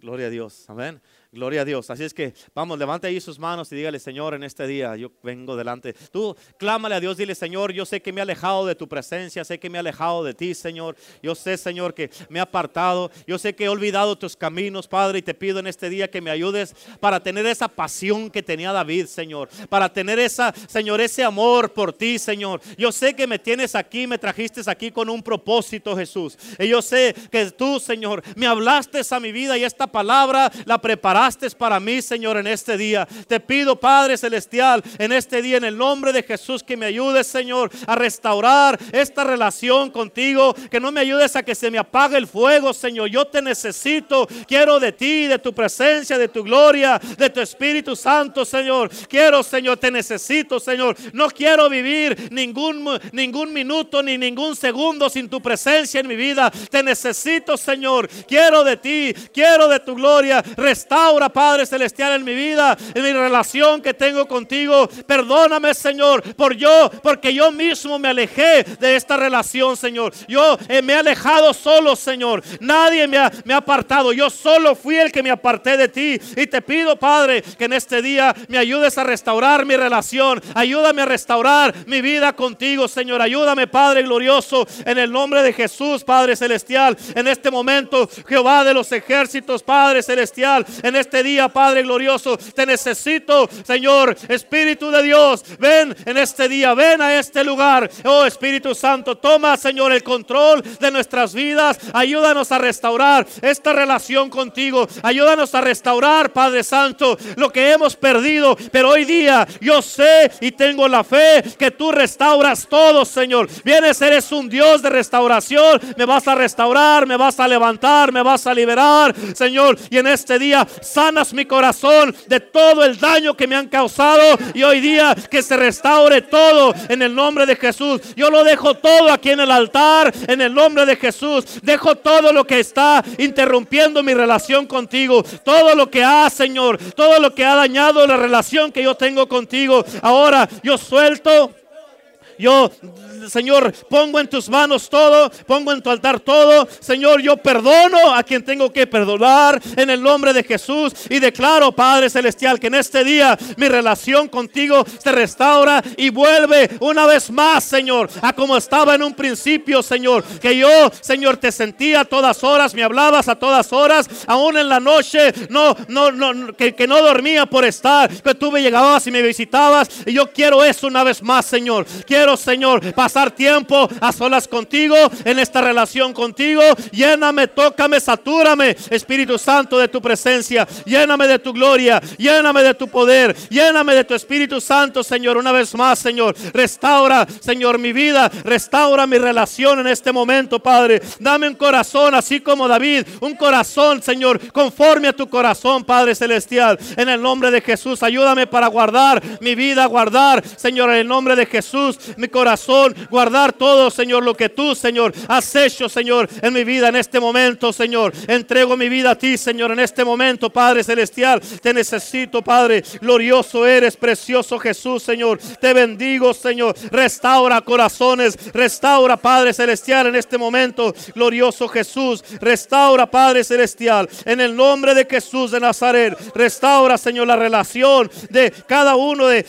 Gloria a Dios. Amén. Gloria a Dios. Así es que vamos, levante ahí sus manos y dígale, Señor, en este día yo vengo delante. Tú clámale a Dios, dile, Señor, yo sé que me he alejado de tu presencia, sé que me he alejado de ti, Señor. Yo sé, Señor, que me he apartado. Yo sé que he olvidado tus caminos, Padre, y te pido en este día que me ayudes para tener esa pasión que tenía David, Señor. Para tener esa, Señor, ese amor por ti, Señor. Yo sé que me tienes aquí, me trajiste aquí con un propósito, Jesús. Y yo sé que tú, Señor, me hablaste a mi vida y esta palabra la preparaste para mí, Señor, en este día. Te pido, Padre Celestial, en este día, en el nombre de Jesús, que me ayudes, Señor, a restaurar esta relación contigo. Que no me ayudes a que se me apague el fuego, Señor. Yo te necesito. Quiero de ti, de tu presencia, de tu gloria, de tu Espíritu Santo, Señor. Quiero, Señor, te necesito, Señor. No quiero vivir ningún, ningún minuto ni ningún segundo sin tu presencia en mi vida. Te necesito, Señor. Quiero de ti, quiero de tu gloria. Restaura Padre Celestial, en mi vida, en mi relación que tengo contigo. Perdóname, Señor, por yo, porque yo mismo me alejé de esta relación, Señor. Yo eh, me he alejado solo, Señor. Nadie me ha, apartado. Yo solo fui el que me aparté de ti. Y te pido, Padre, que en este día me ayudes a restaurar mi relación. Ayúdame a restaurar mi vida contigo, Señor. Ayúdame, Padre glorioso, en el nombre de Jesús, Padre Celestial. En este momento, Jehová de los ejércitos, Padre Celestial. Este día, Padre glorioso. Te necesito, Señor, Espíritu de Dios. Ven en este día, ven a este lugar. Oh Espíritu Santo, toma, Señor, el control de nuestras vidas. Ayúdanos a restaurar esta relación contigo. Ayúdanos a restaurar, Padre Santo, lo que hemos perdido. Pero hoy día yo sé y tengo la fe que tú restauras todo, Señor. Vienes, eres un Dios de restauración. Me vas a restaurar, me vas a levantar, me vas a liberar, Señor. Y en este día sanas mi corazón de todo el daño que me han causado y hoy día que se restaure todo en el nombre de Jesús. Yo lo dejo todo aquí en el altar en el nombre de Jesús. Dejo todo lo que está interrumpiendo mi relación contigo, todo lo que ha, Señor, todo lo que ha dañado la relación que yo tengo contigo. Ahora yo suelto yo, Señor, pongo en tus manos todo, pongo en tu altar todo. Señor, yo perdono a quien tengo que perdonar en el nombre de Jesús. Y declaro, Padre Celestial, que en este día mi relación contigo se restaura y vuelve una vez más, Señor, a como estaba en un principio, Señor. Que yo, Señor, te sentía a todas horas, me hablabas a todas horas, aún en la noche, no, no, no, que, que no dormía por estar, que tú me llegabas y me visitabas. Y yo quiero eso una vez más, Señor. Quiero, Señor, pasar tiempo a solas contigo, en esta relación contigo. Lléname, tócame, satúrame, Espíritu Santo, de tu presencia. Lléname de tu gloria, lléname de tu poder, lléname de tu Espíritu Santo, Señor, una vez más, Señor. Restaura, Señor, mi vida, restaura mi relación en este momento, Padre. Dame un corazón así como David, un corazón, Señor, conforme a tu corazón, Padre Celestial. En el nombre de Jesús, ayúdame para guardar mi vida, guardar, Señor, en el nombre de Jesús, mi corazón, guardar todo, Señor, lo que tú, Señor, has hecho, Señor, en mi vida en este momento, Señor. Entrego mi vida a ti, Señor, en este momento, Padre Celestial. Te necesito, Padre. Glorioso eres, precioso Jesús, Señor. Te bendigo, Señor. Restaura corazones. Restaura, Padre Celestial, en este momento. Glorioso Jesús. Restaura, Padre Celestial. En el nombre de Jesús de Nazaret. Restaura, Señor, la relación de cada uno de,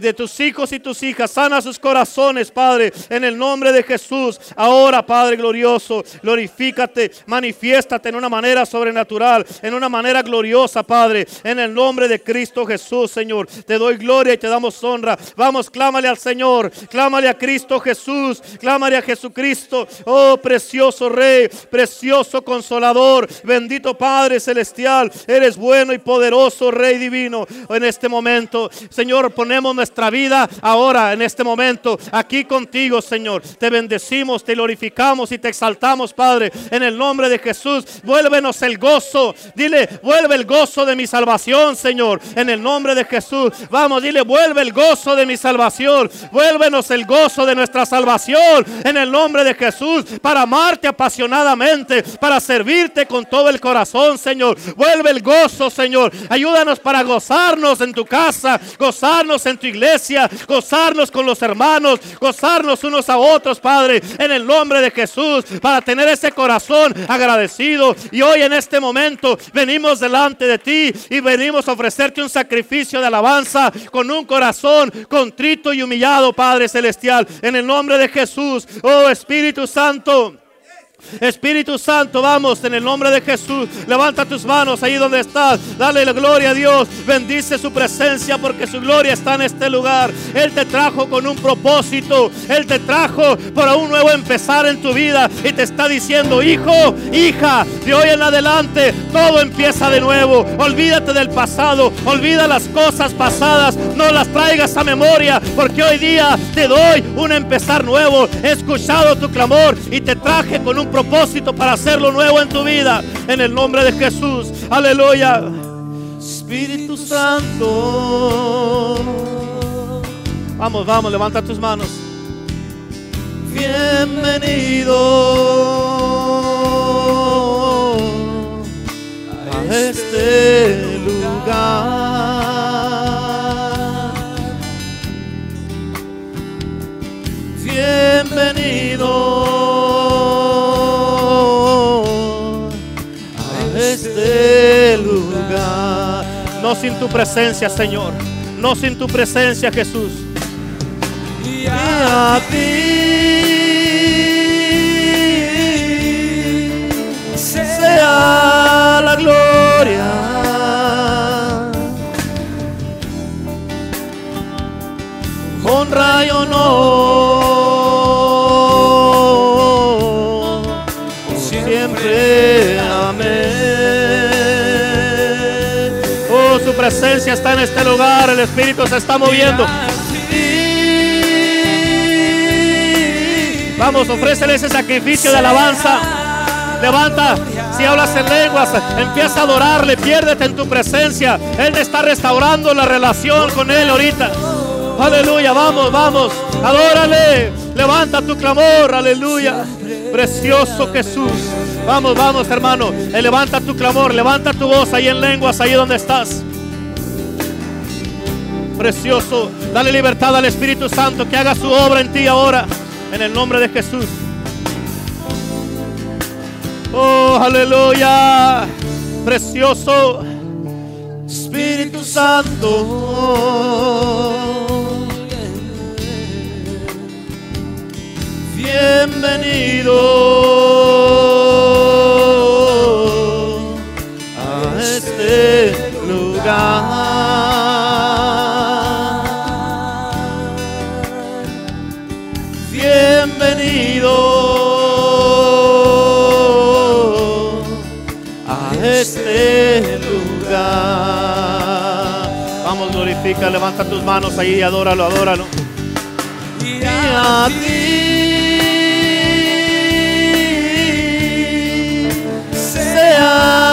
de tus hijos y tus hijas. Sana sus corazones, Padre. En el nombre de Jesús. Ahora, Padre glorioso, glorifícate, manifiéstate en una manera sobrenatural, en una manera gloriosa, Padre. En el nombre de Cristo Jesús, Señor. Te doy gloria y te damos honra. Vamos, clámale al Señor. Clámale a Cristo Jesús. Clámale a Jesucristo. Oh, precioso Rey, precioso Consolador. Bendito Padre Celestial. Eres bueno y poderoso, Rey Divino. En este momento, Señor, ponemos nuestra vida ahora, en este momento, aquí contigo, Señor. Te bendecimos, te glorificamos y te exaltamos, Padre. En el nombre de Jesús, vuélvenos el gozo. Dile, vuelve el gozo de mi salvación, Señor. En el nombre de Jesús. Vamos, dile, vuelve el gozo de mi salvación. Vuélvenos el gozo de nuestra salvación. En el nombre de Jesús. Para amarte apasionadamente. Para servirte con todo el corazón, Señor. Vuelve el gozo, Señor. Ayúdanos para gozarnos en tu casa. Gozarnos en tu iglesia. Gozarnos con los hermanos. Gozarnos unos a otros, Padre. En el nombre de Jesús. Para tener ese corazón agradecido. Y hoy en este momento venimos delante de ti y venimos a ofrecerte un sacrificio de alabanza con un corazón contrito y humillado, Padre Celestial. En el nombre de Jesús, oh Espíritu Santo. Espíritu Santo, vamos en el nombre de Jesús. Levanta tus manos ahí donde estás. Dale la gloria a Dios. Bendice su presencia porque su gloria está en este lugar. Él te trajo con un propósito. Él te trajo para un nuevo empezar en tu vida. Y te está diciendo, hijo, hija, de hoy en adelante todo empieza de nuevo. Olvídate del pasado. Olvida las cosas pasadas. No las traigas a memoria. Porque hoy día te doy un empezar nuevo. He escuchado tu clamor y te traje con un propósito para hacerlo nuevo en tu vida. En el nombre de Jesús. Aleluya. Espíritu Santo. Vamos, vamos, levanta tus manos. Bienvenido a este lugar. Bienvenido No sin tu presencia, Señor. No sin tu presencia, Jesús. Y a ti sea la gloria. Honra y honor. Su presencia está en este lugar. El Espíritu se está moviendo. Vamos, ofrécele ese sacrificio de alabanza. Levanta, si hablas en lenguas, empieza a adorarle, piérdete en tu presencia. Él te está restaurando la relación con Él ahorita. Aleluya, vamos, vamos, adórale. Levanta tu clamor, aleluya. Precioso Jesús. Vamos, vamos, hermano. Eh, levanta tu clamor, levanta tu voz ahí en lenguas, ahí donde estás. Precioso. Dale libertad al Espíritu Santo que haga su obra en ti ahora. En el nombre de Jesús. Oh, aleluya. Precioso. Espíritu Santo. Bienvenido levanta tus manos ahí y adóralo, adóralo. Y a ti sea.